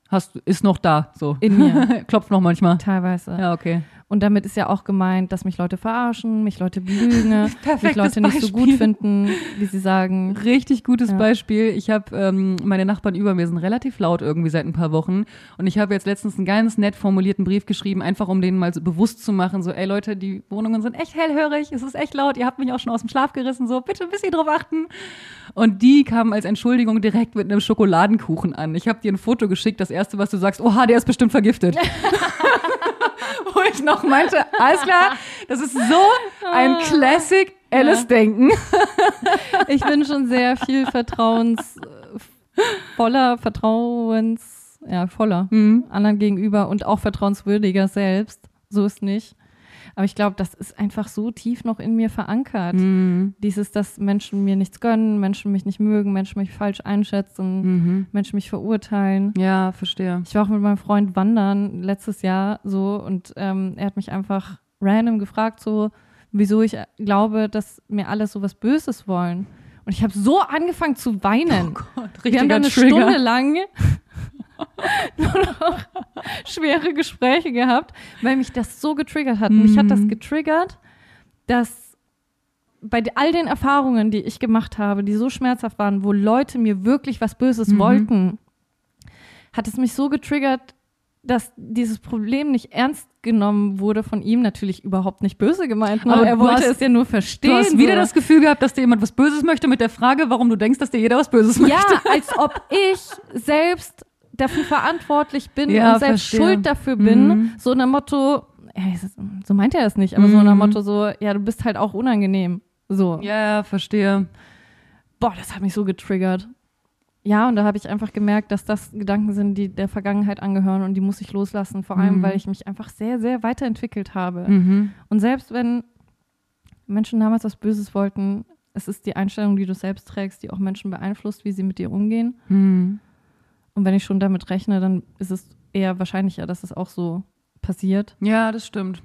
Hast du, ist noch da, so. in mir Klopft noch manchmal. teilweise. Ja, okay. Und damit ist ja auch gemeint, dass mich Leute verarschen, mich Leute belügen, mich Leute nicht so gut Beispiel. finden, wie sie sagen. Richtig gutes Ja. Beispiel. Ich habe, ähm, meine Nachbarn über mir sind relativ laut irgendwie seit ein paar Wochen. Und ich habe jetzt letztens einen ganz nett formulierten Brief geschrieben, einfach um denen mal so bewusst zu machen, so, ey Leute, die Wohnungen sind echt hellhörig, es ist echt laut, ihr habt mich auch schon aus dem Schlaf gerissen, so, bitte ein bisschen drauf achten. Und die kamen als Entschuldigung direkt mit einem Schokoladenkuchen an. Ich habe dir ein Foto geschickt, das erste, was du sagst, oha, der ist bestimmt vergiftet. Wo ich noch meinte, alles klar, das ist so ein Classic Alice-Denken. Ich bin schon sehr viel Vertrauens, äh, voller Vertrauens, ja, voller Mhm. anderen gegenüber und auch vertrauenswürdiger selbst. So ist nicht. Aber ich glaube, das ist einfach so tief noch in mir verankert. Mhm. Dieses, dass Menschen mir nichts gönnen, Menschen mich nicht mögen, Menschen mich falsch einschätzen, Mhm. Menschen mich verurteilen. Ja, verstehe. Ich war auch mit meinem Freund wandern letztes Jahr so und ähm, er hat mich einfach random gefragt, so, wieso ich glaube, dass mir alle so was Böses wollen. Und ich habe so angefangen zu weinen. Oh Gott, Wir haben da eine Stunde lang nur noch schwere Gespräche gehabt, weil mich das so getriggert hat. Mich hat das Mhm. getriggert, dass bei all den Erfahrungen, die ich gemacht habe, die so schmerzhaft waren, wo Leute mir wirklich was Böses Mhm. wollten, hat es mich so getriggert, dass dieses Problem nicht ernst genommen wurde von ihm, natürlich überhaupt nicht böse gemeint, ne? Aber er wollte hast- es ja nur verstehen. Du hast wieder so. das Gefühl gehabt, dass dir jemand was Böses möchte mit der Frage, warum du denkst, dass dir jeder was Böses möchte. Ja, als ob ich selbst dafür verantwortlich bin Ja, und selbst verstehe. schuld dafür bin. Mhm. So nach Motto, ja, so meint er es nicht, aber so nach Mhm. Motto so, ja, du bist halt auch unangenehm. So. Ja, verstehe. Boah, das hat mich so getriggert. Ja, und da habe ich einfach gemerkt, dass das Gedanken sind, die der Vergangenheit angehören und die muss ich loslassen. Vor allem, Mhm. weil ich mich einfach sehr, sehr weiterentwickelt habe. Mhm. Und selbst wenn Menschen damals was Böses wollten, es ist die Einstellung, die du selbst trägst, die auch Menschen beeinflusst, wie sie mit dir umgehen. Mhm. Und wenn ich schon damit rechne, dann ist es eher wahrscheinlicher, dass es auch so passiert. Ja, das stimmt.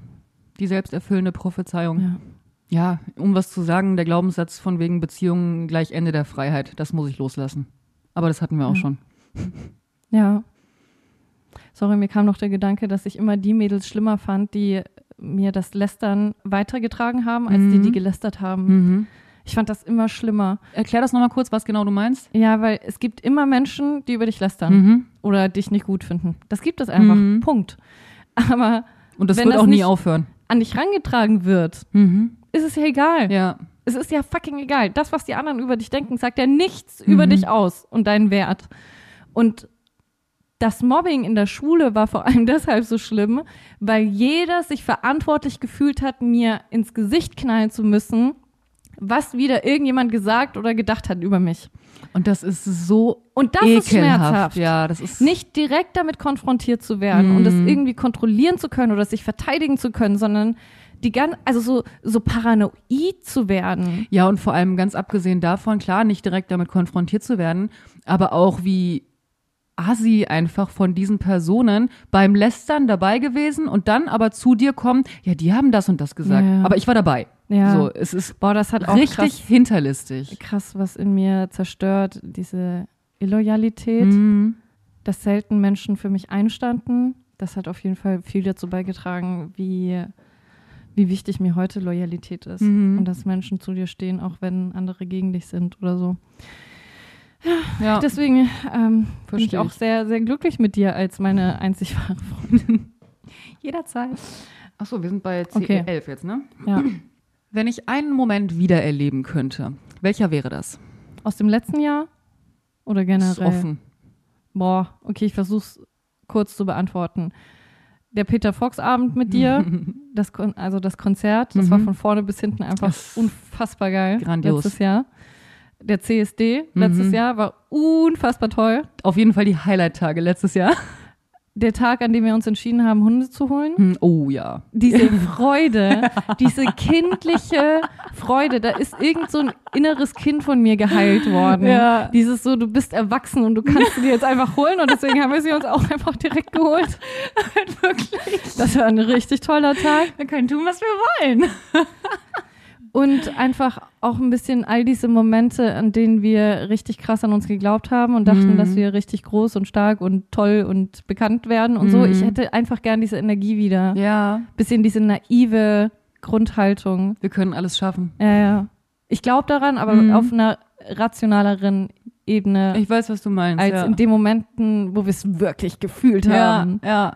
Die selbsterfüllende Prophezeiung. Ja. Ja, um was zu sagen, der Glaubenssatz von wegen Beziehungen gleich Ende der Freiheit, das muss ich loslassen. Aber das hatten wir auch Ja. schon. ja. Sorry, mir kam noch der Gedanke, dass ich immer die Mädels schlimmer fand, die mir das Lästern weitergetragen haben, als die, Mhm. die gelästert haben. Mhm. Ich fand das immer schlimmer. Erklär das nochmal kurz, was genau du meinst. Ja, weil es gibt immer Menschen, die über dich lästern Mhm. oder dich nicht gut finden. Das gibt es einfach. Mhm. Punkt. Aber Und das Wenn wird das auch nie aufhören. an dich rangetragen wird, Mhm. ist es ja egal. Ja. Es ist ja fucking egal. Das, was die anderen über dich denken, sagt ja nichts über Mhm. dich aus und deinen Wert. Und das Mobbing in der Schule war vor allem deshalb so schlimm, weil jeder sich verantwortlich gefühlt hat, mir ins Gesicht knallen zu müssen, was wieder irgendjemand gesagt oder gedacht hat über mich. Und das ist so Und das ekelhaft. ist schmerzhaft. Ja, das ist Nicht direkt damit konfrontiert zu werden und das irgendwie kontrollieren zu können oder sich verteidigen zu können, sondern die ganz, also so, so paranoid zu werden. Ja, und vor allem ganz abgesehen davon, klar, nicht direkt damit konfrontiert zu werden, aber auch wie assi einfach von diesen Personen beim Lästern dabei gewesen und dann aber zu dir kommen, ja, die haben das und das gesagt, ja. aber ich war dabei. Ja. So, es ist Boah, das hat auch richtig krass, hinterlistig. krass was in mir zerstört, diese Illoyalität, Mhm. dass selten Menschen für mich einstanden. Das hat auf jeden Fall viel dazu beigetragen, wie, wie wichtig mir heute Loyalität ist. Mhm. Und dass Menschen zu dir stehen, auch wenn andere gegen dich sind oder so. Ja, Deswegen ähm, bin ich auch sehr, sehr glücklich mit dir als meine einzig wahre Freundin. Jederzeit. Achso, wir sind bei Okay. C11 jetzt, ne? Ja. Wenn ich einen Moment wiedererleben könnte, welcher wäre das? Aus dem letzten Jahr oder Ist generell? offen. Boah, okay, ich versuch's kurz zu beantworten. Der Peter Fox Abend mit dir, das Kon also das Konzert, das war Mhm. von vorne bis hinten einfach Das- unfassbar geil. Grandios. Letztes Jahr. Der CSD letztes Mhm. Jahr war unfassbar toll. Auf jeden Fall die Highlight-Tage letztes Jahr. Der Tag, an dem wir uns entschieden haben, Hunde zu holen. Hm, Oh ja. Diese Freude, diese kindliche Freude, da ist irgend so ein inneres Kind von mir geheilt worden. Ja. Dieses so, du bist erwachsen und du kannst sie dir jetzt einfach holen und deswegen haben wir sie uns auch einfach direkt geholt. Wirklich. Das war ein richtig toller Tag. Wir können tun, was wir wollen. Und einfach auch ein bisschen all diese Momente, an denen wir richtig krass an uns geglaubt haben und dachten, Mhm. dass wir richtig groß und stark und toll und bekannt werden und so. Mhm. Ich hätte einfach gern diese Energie wieder. Ja. Bisschen diese naive Grundhaltung. Wir können alles schaffen. Ja, ja. Ich glaube daran, aber Mhm. auf einer rationaleren Ebene Ich weiß, was du meinst. als ja. in den Momenten, wo wir es wirklich gefühlt ja, haben. ja.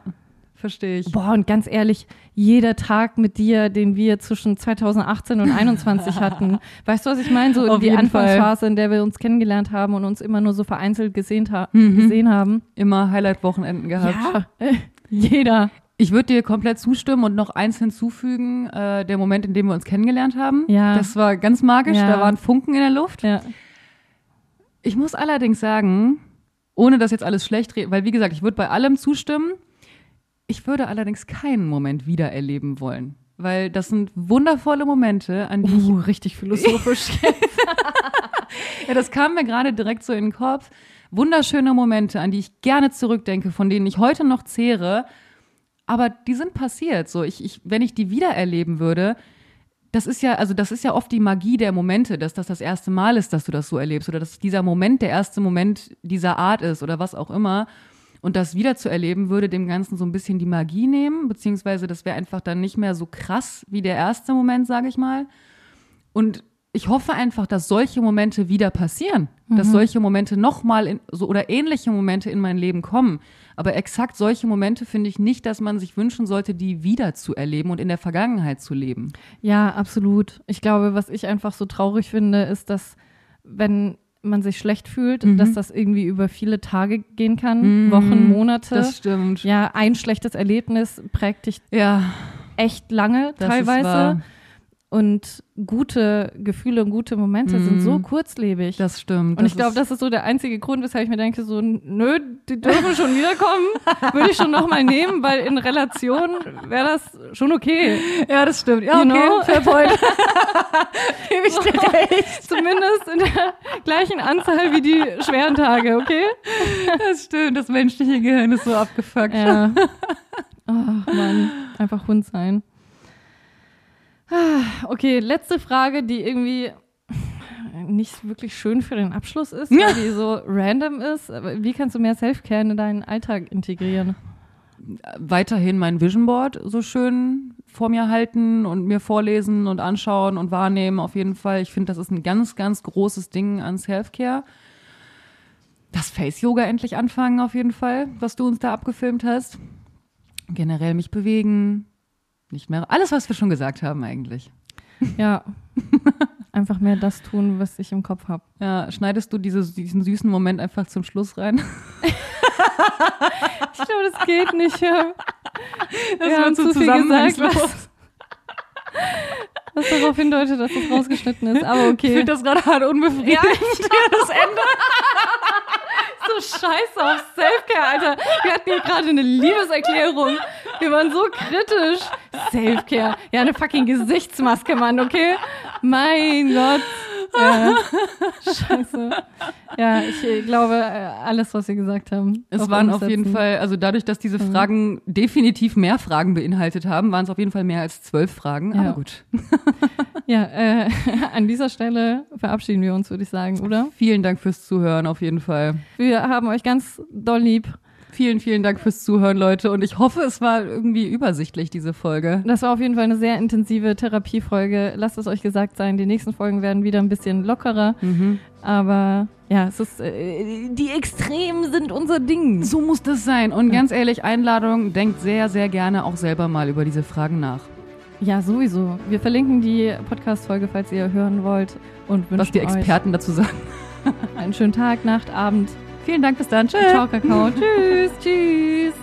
Verstehe ich. Boah, und ganz ehrlich, jeder Tag mit dir, den wir zwischen 2018 und 21 hatten, weißt du, was ich meine? So Auf die Anfangsphase, in der wir uns kennengelernt haben und uns immer nur so vereinzelt gesehen, ha Mhm. gesehen haben. Immer Highlight-Wochenenden gehabt. Ja, jeder. Ich würde dir komplett zustimmen und noch eins hinzufügen, äh, der Moment, in dem wir uns kennengelernt haben. Ja. Das war ganz magisch, Ja. da waren Funken in der Luft. Ja. Ich muss allerdings sagen, ohne das jetzt alles schlecht reden, weil wie gesagt, ich würde bei allem zustimmen. Ich würde allerdings keinen Moment wiedererleben wollen. Weil das sind wundervolle Momente, an die ich Uh, richtig philosophisch. Ja, das kam mir gerade direkt so in den Kopf. Wunderschöne Momente, an die ich gerne zurückdenke, von denen ich heute noch zehre. Aber die sind passiert. So, ich, ich, wenn ich die wiedererleben würde, das ist ja, also das ist ja oft die Magie der Momente, dass das das erste Mal ist, dass du das so erlebst oder dass dieser Moment der erste Moment dieser Art ist oder was auch immer. Und das wieder zu erleben, würde dem Ganzen so ein bisschen die Magie nehmen, beziehungsweise das wäre einfach dann nicht mehr so krass wie der erste Moment, sage ich mal. Und ich hoffe einfach, dass solche Momente wieder passieren, dass solche Momente nochmal so oder ähnliche Momente in mein Leben kommen. Aber exakt solche Momente finde ich nicht, dass man sich wünschen sollte, die wieder zu erleben und in der Vergangenheit zu leben. Ja, absolut. Ich glaube, was ich einfach so traurig finde, ist, dass wenn man sich schlecht fühlt, Mhm. dass das irgendwie über viele Tage gehen kann, Wochen, Monate. Das stimmt. ja, ein schlechtes Erlebnis prägt dich Ja, echt lange das teilweise. Und gute Gefühle und gute Momente sind so kurzlebig. Mhm. Das stimmt. und ich Das glaube, ist- das ist so der einzige Grund, weshalb ich mir denke, so, nö, die dürfen schon wiederkommen. Würde ich schon nochmal nehmen, weil in Relation wäre das schon okay. Ja, das stimmt. Ja, You okay, know? fair point. Gebe ich dir recht. Zumindest in der gleichen Anzahl wie die schweren Tage, okay? Das stimmt. Das menschliche Gehirn ist so abgefuckt. Ja. Ach man, einfach Hund sein. Ah, Okay, letzte Frage, die irgendwie nicht wirklich schön für den Abschluss ist, weil die so random ist. Wie kannst du mehr Selfcare in deinen Alltag integrieren? weiterhin mein Vision Board so schön vor mir halten und mir vorlesen und anschauen und wahrnehmen auf jeden Fall. Ich finde, das ist ein ganz, ganz großes Ding an Selfcare. Das Face Yoga endlich anfangen auf jeden Fall, was du uns da abgefilmt hast. Generell mich bewegen, nicht mehr alles, was wir schon gesagt haben eigentlich. Ja, einfach mehr das tun, was ich im Kopf habe. Ja, schneidest du diese, diesen süßen Moment einfach zum Schluss rein? Ich glaube, das geht nicht. Ja. Das Wir haben wird so zu viel gesagt, was, was darauf hindeutet, dass es rausgeschnitten ist. Aber Ich okay. finde das gerade hart unbefriedigend. Ja, das Ende. so scheiße auf Selfcare, Alter. Wir hatten hier gerade eine Liebeserklärung. Wir waren so kritisch. Selfcare. Ja, eine fucking Gesichtsmaske, Mann, okay? Mein Gott. Ja. Scheiße. Ja, ich äh, glaube, äh, alles, was wir gesagt haben. Es waren auf jeden. Fall, also dadurch, dass diese Fragen definitiv mehr Fragen beinhaltet haben, waren es auf jeden Fall mehr als zwölf Fragen. Ja. Aber gut. Ja, äh, an dieser Stelle verabschieden wir uns, würde ich sagen, oder? Vielen Dank fürs Zuhören auf jeden Fall. Wir haben euch ganz doll lieb. Vielen, vielen Dank fürs Zuhören, Leute. Und ich hoffe, es war irgendwie übersichtlich, diese Folge. Das war auf jeden Fall eine sehr intensive Therapiefolge. Lasst es euch gesagt sein, die nächsten Folgen werden wieder ein bisschen lockerer. Mhm. Aber ja, es ist, äh, die Extremen sind unser Ding. So muss das sein. Und ganz ehrlich, Einladung, denkt sehr, sehr gerne auch selber mal über diese Fragen nach. Ja, sowieso. Wir verlinken die Podcast-Folge, falls ihr hören wollt. Und wünschen Was die Experten dazu sagen. einen schönen Tag, Nacht, Abend. Vielen Dank, bis dann. Tschüss. Ciao, Kakao. tschüss, tschüss.